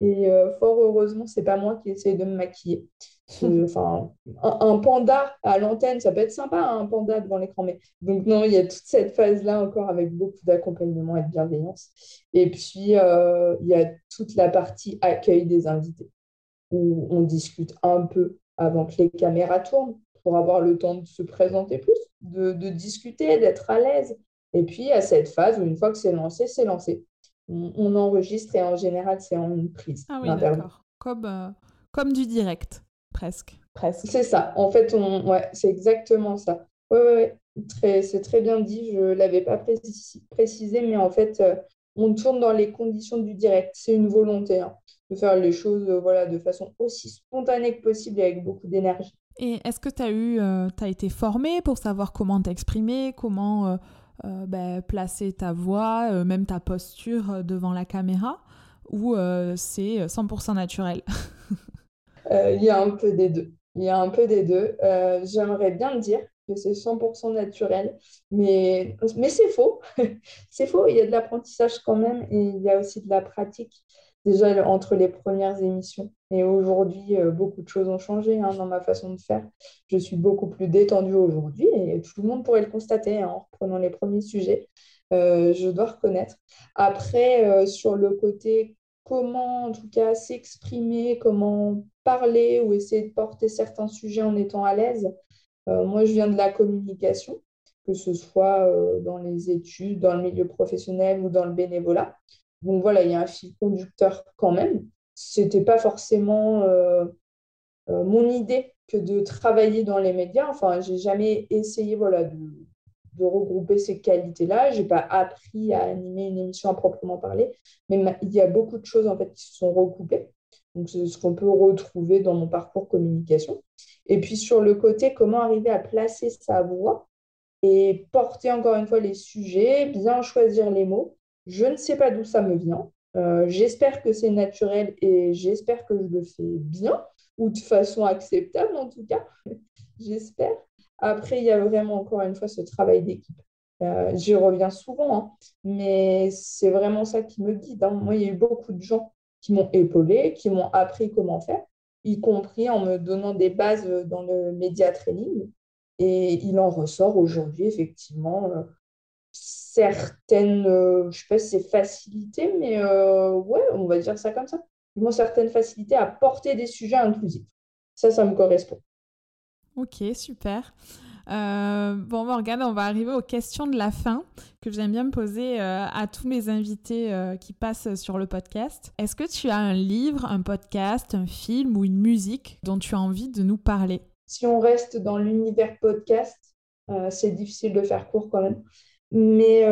[SPEAKER 2] et euh, fort heureusement, c'est pas moi qui essaye de me maquiller. <laughs> Enfin, un, panda à l'antenne, ça peut être sympa, hein, un panda devant l'écran. Mais donc non, il y a toute cette phase-là encore avec beaucoup d'accompagnement et de bienveillance. Et puis euh, il y a toute la partie accueil des invités où on discute un peu avant que les caméras tournent pour avoir le temps de se présenter plus, de, de discuter, d'être à l'aise. Et puis à cette phase où une fois que c'est lancé, c'est lancé on, enregistre et en général, c'est en une prise.
[SPEAKER 1] Ah oui, d'accord. Comme, euh, comme du direct, presque.
[SPEAKER 2] Presque. C'est ça. En fait, on... ouais, c'est exactement ça. Oui, ouais, ouais. Très, c'est très bien dit. Je ne l'avais pas précisé, mais en fait, euh, on tourne dans les conditions du direct. C'est une volonté hein, de faire les choses euh, voilà, de façon aussi spontanée que possible et avec beaucoup d'énergie.
[SPEAKER 1] Et est-ce que tu as eu, as été formé pour savoir comment t'exprimer, comment euh, ben, placer ta voix, euh, même ta posture euh, devant la caméra, ou c'est 100% naturel? <laughs>
[SPEAKER 2] Il y a un peu des deux. Il y a un peu des deux. J'aimerais bien dire que c'est 100% naturel, mais, mais c'est faux. <laughs> c'est faux, il y a de l'apprentissage quand même et il y a aussi de la pratique déjà entre les premières émissions. Et aujourd'hui, euh, beaucoup de choses ont changé hein, dans ma façon de faire. Je suis beaucoup plus détendue aujourd'hui et tout le monde pourrait le constater hein, en reprenant les premiers sujets. Euh, je dois reconnaître. Après, euh, sur le côté comment, en tout cas, s'exprimer, comment parler ou essayer de porter certains sujets en étant à l'aise, moi, je viens de la communication. que ce soit dans les études, dans le milieu professionnel ou dans le bénévolat. Donc voilà, il y a un fil conducteur quand même. Ce n'était pas forcément mon idée que de travailler dans les médias. Enfin, j'ai jamais essayé voilà, de, regrouper ces qualités-là. Je n'ai pas appris à animer une émission à proprement parler, mais il y a beaucoup de choses en fait qui se sont recoupées. Donc, c'est ce qu'on peut retrouver dans mon parcours communication. Et puis, sur le côté, comment arriver à placer sa voix et porter encore une fois les sujets, bien choisir les mots. Je ne sais pas d'où ça me vient. Euh, j'espère que c'est naturel et j'espère que je le fais bien ou de façon acceptable en tout cas. <laughs> j'espère. Après, il y a vraiment encore une fois ce travail d'équipe. Euh, j'y reviens souvent, hein, mais c'est vraiment ça qui me guide. Hein. Moi, il y a eu beaucoup de gens qui m'ont épaulé, qui m'ont appris comment faire, y compris en me donnant des bases dans le média training. Et il en ressort aujourd'hui, effectivement, euh, certaines, euh, je ne sais pas si c'est facilité, mais ouais, on va dire ça comme ça. Ils ont certaines facilités à porter des sujets inclusifs. Ça, ça me correspond.
[SPEAKER 1] Ok, super. Euh, bon, Morgane, on va arriver aux questions de la fin que j'aime bien me poser euh, à tous mes invités euh, qui passent sur le podcast. Est-ce que tu as un livre, un podcast, un film ou une musique dont tu as envie de nous parler?
[SPEAKER 2] Si on reste dans l'univers podcast, c'est difficile de faire court quand même. Mais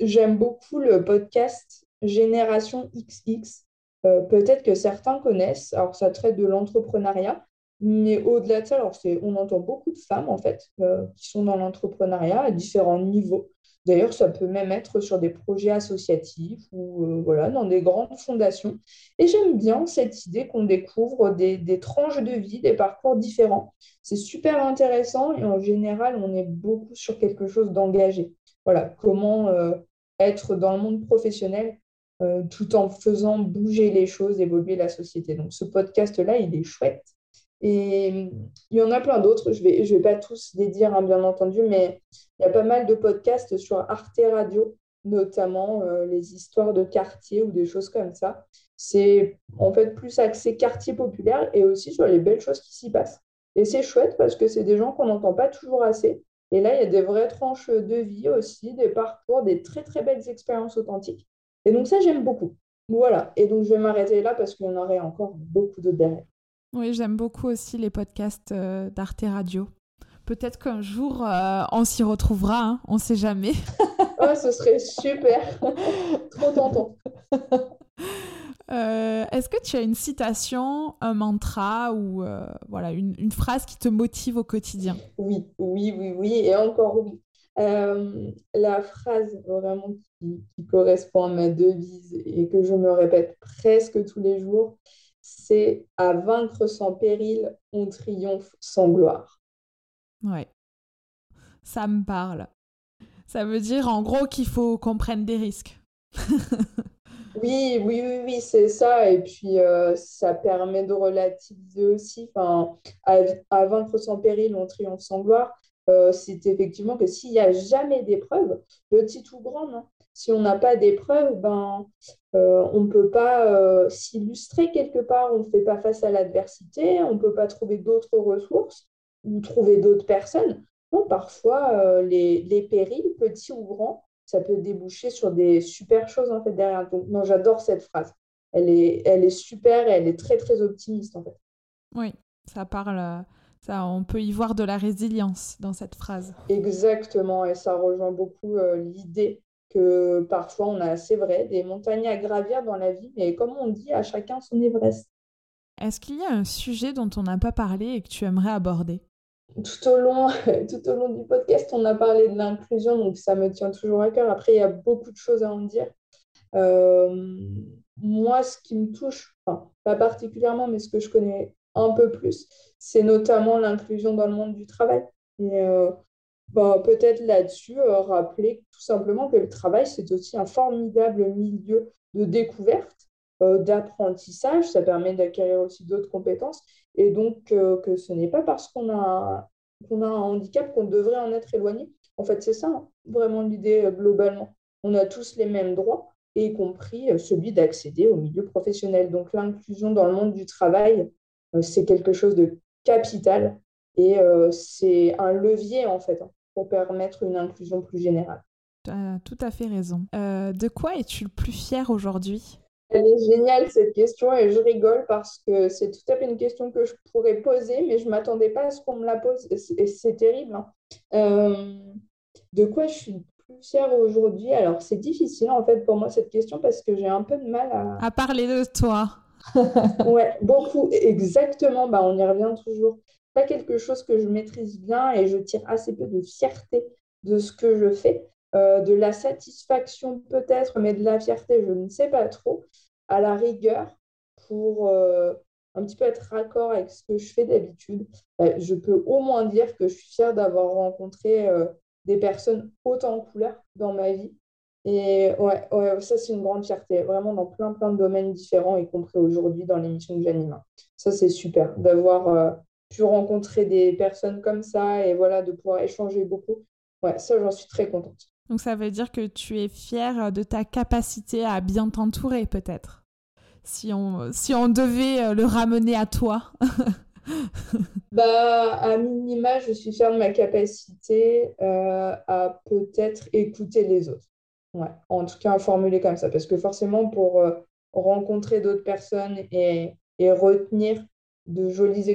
[SPEAKER 2] j'aime beaucoup le podcast Génération XX. Peut-être que certains connaissent. Alors, ça traite de l'entrepreneuriat. Mais au-delà de ça, alors on entend beaucoup de femmes en fait euh, qui sont dans l'entrepreneuriat à différents niveaux. D'ailleurs, ça peut même être sur des projets associatifs ou euh, dans des grandes fondations. Et j'aime bien cette idée qu'on découvre des, tranches de vie, des parcours différents. C'est super intéressant et en général, on est beaucoup sur quelque chose d'engagé. Voilà, comment euh, être dans le monde professionnel tout en faisant bouger les choses, évoluer la société. Donc ce podcast-là, il est chouette. Et il y en a plein d'autres, je ne vais, je vais pas tous les dire, hein, bien entendu, mais il y a pas mal de podcasts sur Arte Radio, notamment euh, les histoires de quartier ou des choses comme ça. C'est en fait plus axé quartier populaire et aussi sur les belles choses qui s'y passent. Et c'est chouette parce que c'est des gens qu'on n'entend pas toujours assez. Et là, il y a des vraies tranches de vie aussi, des parcours, des très très belles expériences authentiques. Et donc ça, j'aime beaucoup. Voilà. Et donc je vais m'arrêter là parce qu'il y en aurait encore beaucoup d'autres derrière.
[SPEAKER 1] Oui, j'aime beaucoup aussi les podcasts euh, d'Arte Radio. Peut-être qu'un jour, euh, on s'y retrouvera, hein, on ne sait jamais. <laughs>
[SPEAKER 2] oh, ce serait super. Trop tentant.
[SPEAKER 1] Euh, est-ce que tu as une citation, un mantra ou voilà une, une, phrase qui te motive au quotidien?
[SPEAKER 2] Oui, oui, oui, oui, et encore oui. la phrase vraiment qui, qui, correspond à ma devise et que je me répète presque tous les jours, c'est à vaincre sans péril, on triomphe sans gloire.
[SPEAKER 1] Ouais, ça me parle. Ça veut dire en gros qu'il faut qu'on prenne des risques. <laughs>
[SPEAKER 2] oui, oui, oui, oui, c'est ça. Et puis euh, ça permet de relativiser aussi. Enfin, à, vaincre sans péril, on triomphe sans gloire. Euh, c'est effectivement que s'il n'y a jamais d'épreuve, petite ou grande, hein, si on n'a pas d'épreuve, ben, euh, on ne peut pas euh, s'illustrer quelque part, on ne fait pas face à l'adversité, on ne peut pas trouver d'autres ressources ou trouver d'autres personnes. parfois, euh, les, périls, petits ou grands, ça peut déboucher sur des super choses en fait derrière. Donc, non, j'adore cette phrase. Elle est, elle est super et elle est très très optimiste en fait.
[SPEAKER 1] Oui, ça parle. Ça, on peut y voir de la résilience dans cette phrase.
[SPEAKER 2] Exactement, et ça rejoint beaucoup l'idée que parfois on a, c'est vrai, des montagnes à gravir dans la vie, mais comme on dit, à chacun son Everest.
[SPEAKER 1] Est-ce qu'il y a un sujet dont on n'a pas parlé et que tu aimerais aborder?
[SPEAKER 2] Tout au, long, <laughs> tout au long du podcast, on a parlé de l'inclusion, donc ça me tient toujours à cœur. Après, il y a beaucoup de choses à en dire. Euh, moi, ce qui me touche, enfin, pas particulièrement, mais ce que je connais un peu plus, c'est notamment l'inclusion dans le monde du travail. Et euh, bah, peut-être là-dessus, euh, rappeler tout simplement que le travail, c'est aussi un formidable milieu de découverte, euh, d'apprentissage. Ça permet d'acquérir aussi d'autres compétences. Et donc, euh, que ce n'est pas parce qu'on a, a un handicap qu'on devrait en être éloigné. En fait, c'est ça, hein, vraiment l'idée globalement. On a tous les mêmes droits, y compris celui d'accéder au milieu professionnel. Donc, l'inclusion dans le monde du travail, c'est quelque chose de capital et c'est un levier, en fait. Hein pour permettre une inclusion plus générale.
[SPEAKER 1] Tu as tout à fait raison. Euh, de quoi es-tu le plus fier aujourd'hui?
[SPEAKER 2] Elle est géniale cette question et je rigole parce que c'est tout à fait une question que je pourrais poser, mais je ne m'attendais pas à ce qu'on me la pose et c'est terrible. Hein. Euh, de quoi je suis plus fière aujourd'hui? Alors c'est difficile en fait pour moi cette question parce que j'ai un peu de mal à...
[SPEAKER 1] À parler de toi. <laughs>
[SPEAKER 2] ouais, beaucoup, exactement. Bah, on y revient toujours. Pas quelque chose que je maîtrise bien et je tire assez peu de fierté de ce que je fais. Euh, de la satisfaction peut-être, mais de la fierté, je ne sais pas trop. À la rigueur, pour euh, un petit peu être raccord avec ce que je fais d'habitude, euh, je peux au moins dire que je suis fière d'avoir rencontré des personnes autant en couleur dans ma vie. Et ouais, ouais ça c'est une grande fierté, vraiment dans plein plein de domaines différents, y compris aujourd'hui dans l'émission que j'anime. Ça c'est super d'avoir pu rencontrer des personnes comme ça et voilà de pouvoir échanger beaucoup. Ouais, ça j'en suis très contente.
[SPEAKER 1] Donc ça veut dire que tu es fière de ta capacité à bien t'entourer peut-être. Si on, si on devait euh, le ramener à toi. <laughs>
[SPEAKER 2] bah, à minima, je suis fière de ma capacité euh, à peut-être écouter les autres. Ouais, en tout cas, formuler comme ça. Parce que forcément, pour euh, rencontrer d'autres personnes et, et, retenir de jolies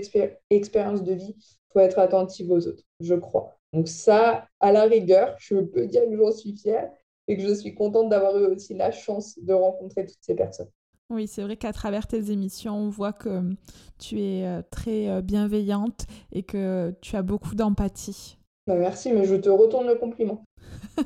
[SPEAKER 2] expériences de vie, il faut être attentive aux autres, je crois. Donc ça, à la rigueur, je peux dire que j'en suis fière et que je suis contente d'avoir eu aussi la chance de rencontrer toutes ces personnes.
[SPEAKER 1] Oui, c'est vrai qu'à travers tes émissions, on voit que tu es euh, très euh, bienveillante et que tu as beaucoup d'empathie.
[SPEAKER 2] Bah, merci, mais je te retourne le compliment. <laughs>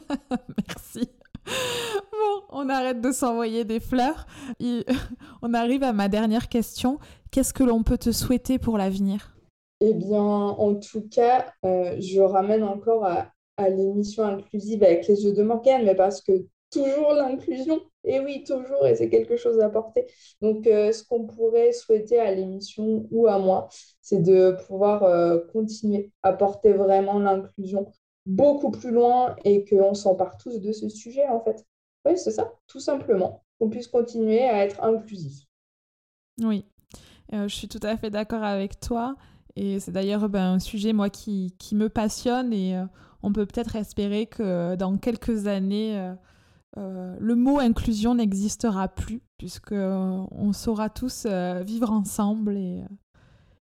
[SPEAKER 1] merci. Bon, on arrête de s'envoyer des fleurs. <laughs> On arrive à ma dernière question. Qu'est-ce que l'on peut te souhaiter pour l'avenir?
[SPEAKER 2] Eh bien, en tout cas, euh, je ramène encore à, l'émission inclusive avec les yeux de Morgane, mais parce que toujours l'inclusion, et oui, toujours, et c'est quelque chose à porter. Donc, euh, ce qu'on pourrait souhaiter à l'émission ou à moi, c'est de pouvoir euh, continuer à porter vraiment l'inclusion beaucoup plus loin et qu'on s'empare tous de ce sujet, en fait. Oui, c'est ça, tout simplement, qu'on puisse continuer à être inclusif.
[SPEAKER 1] Oui, je suis tout à fait d'accord avec toi. Et c'est d'ailleurs ben, un sujet, moi, qui, me passionne et euh, on peut peut-être espérer que dans quelques années, euh, euh, le mot inclusion n'existera plus, puisqu'on saura tous vivre ensemble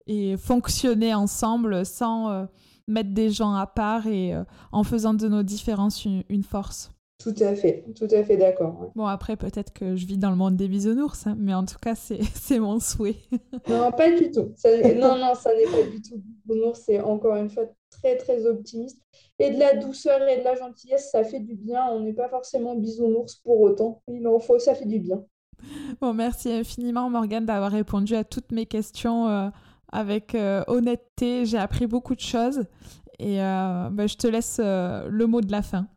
[SPEAKER 1] et fonctionner ensemble sans mettre des gens à part et en faisant de nos différences une force.
[SPEAKER 2] Tout à fait, tout à fait d'accord.
[SPEAKER 1] Bon, après, peut-être que je vis dans le monde des bisounours, hein, mais en tout cas, c'est <laughs> mon souhait.
[SPEAKER 2] non, pas du tout. <laughs> non, non, ça n'est pas du tout bisounours. C'est encore une fois très, très optimiste. Et de la douceur et de la gentillesse, ça fait du bien. On n'est pas forcément bisounours pour autant. Il en faut, ça fait du bien.
[SPEAKER 1] Bon, merci infiniment, Morgane, d'avoir répondu à toutes mes questions euh, avec euh, honnêteté. J'ai appris beaucoup de choses. Et euh, bah, je te laisse le mot de la fin.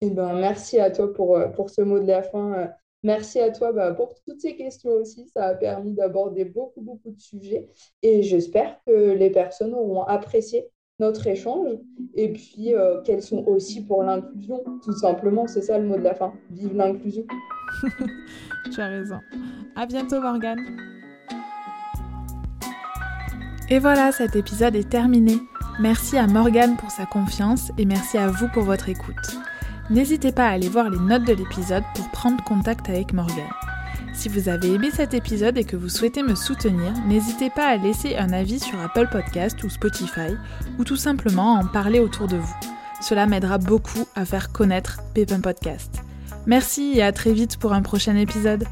[SPEAKER 2] Eh ben, merci à toi pour, euh, pour ce mot de la fin. Euh, merci à toi bah, pour toutes ces questions aussi. Ça a permis d'aborder beaucoup, beaucoup de sujets. Et j'espère que les personnes auront apprécié notre échange et puis euh, qu'elles sont aussi pour l'inclusion. Tout simplement, c'est ça le mot de la fin. Vive l'inclusion. <laughs>
[SPEAKER 1] tu as raison. À bientôt, Morgane. Et voilà, cet épisode est terminé. Merci à Morgane pour sa confiance et merci à vous pour votre écoute. N'hésitez pas à aller voir les notes de l'épisode pour prendre contact avec Morgan. Si vous avez aimé cet épisode et que vous souhaitez me soutenir, n'hésitez pas à laisser un avis sur Apple Podcast ou Spotify ou tout simplement à en parler autour de vous. Cela m'aidera beaucoup à faire connaître Pépin Podcast. Merci et à très vite pour un prochain épisode.